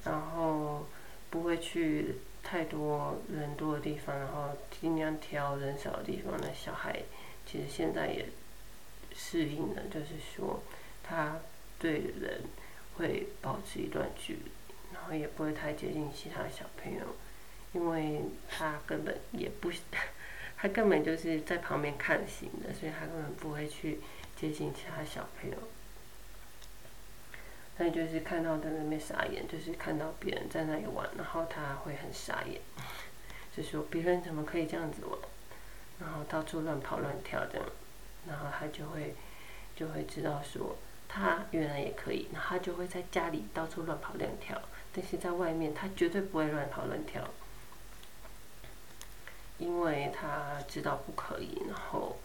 然后不会去太多人多的地方，然后尽量挑人少的地方。那小孩其实现在也适应了，就是说他对人会保持一段距离，然后也不会太接近其他小朋友，因为他根本也不，他根本就是在旁边看行的，所以他根本不会去接近其他小朋友。那就是看到在那边傻眼，就是看到别人在那里玩，然后他会很傻眼，就说别人怎么可以这样子玩，然后到处乱跑乱跳这样，然后他就会就会知道说他原来也可以，然后他就会在家里到处乱跑乱跳，但是在外面他绝对不会乱跑乱跳，因为他知道不可以，然后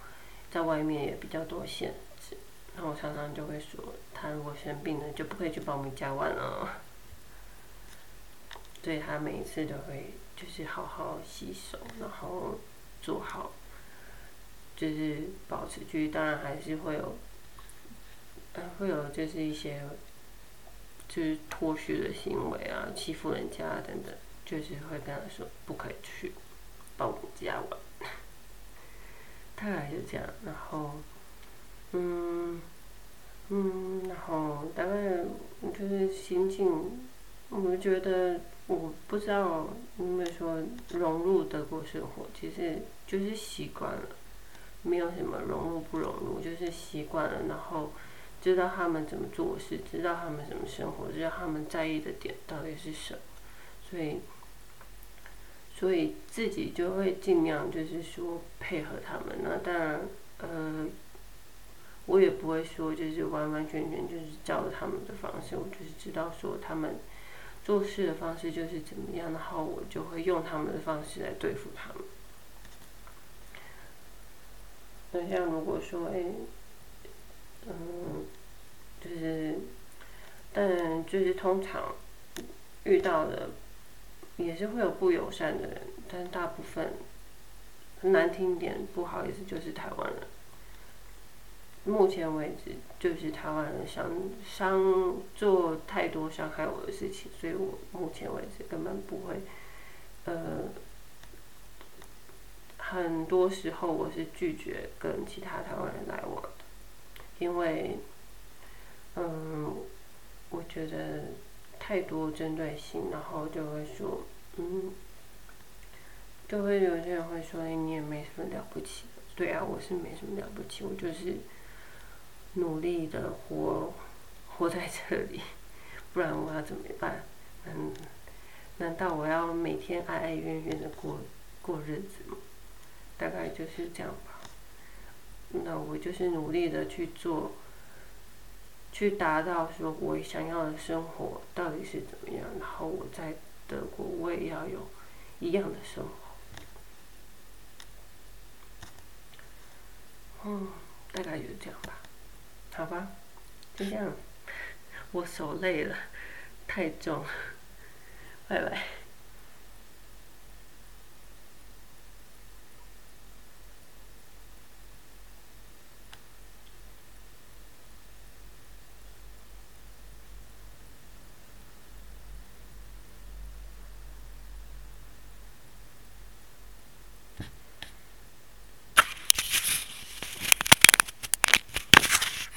在外面也比较多限制，然后常常就会说。他如果生病了，就不可以去帮我们家玩了。所以他每一次都会就是好好洗手，然后做好，就是保持距离。当然还是会有，呃，会有就是一些，就是脱序的行为啊，欺负人家等等，就是会跟他说不可以去到我们家玩。大概是这样，然后，嗯，嗯，然后大概就是心境，我觉得。我不知道因为说融入德国生活，其实就是习惯了，没有什么融入不融入，就是习惯了，然后知道他们怎么做事，知道他们怎么生活，知道他们在意的点到底是什么，所以，所以自己就会尽量就是说配合他们。那当然，呃，我也不会说就是完完全全就是照他们的方式，我就是知道说他们。做事的方式就是怎么样，然后我就会用他们的方式来对付他们。那像如果说，哎，嗯，就是，但就是通常遇到的也是会有不友善的人，但大部分难听点，不好意思，就是台湾人。目前为止，就是台湾人想伤做太多伤害我的事情，所以我目前为止根本不会，呃，很多时候我是拒绝跟其他台湾人来往的，因为，嗯，我觉得太多针对性，然后就会说，嗯，就会有些人会说，哎，你也没什么了不起，对啊，我是没什么了不起，我就是。努力的活，活在这里，不然我要怎么办？嗯，难道我要每天哀哀怨怨的过过日子吗？大概就是这样吧。那我就是努力的去做，去达到说我想要的生活到底是怎么样，然后我在德国我也要有一样的生活。嗯，大概就是这样吧。好吧，就这样，我手累了，太重了，拜拜。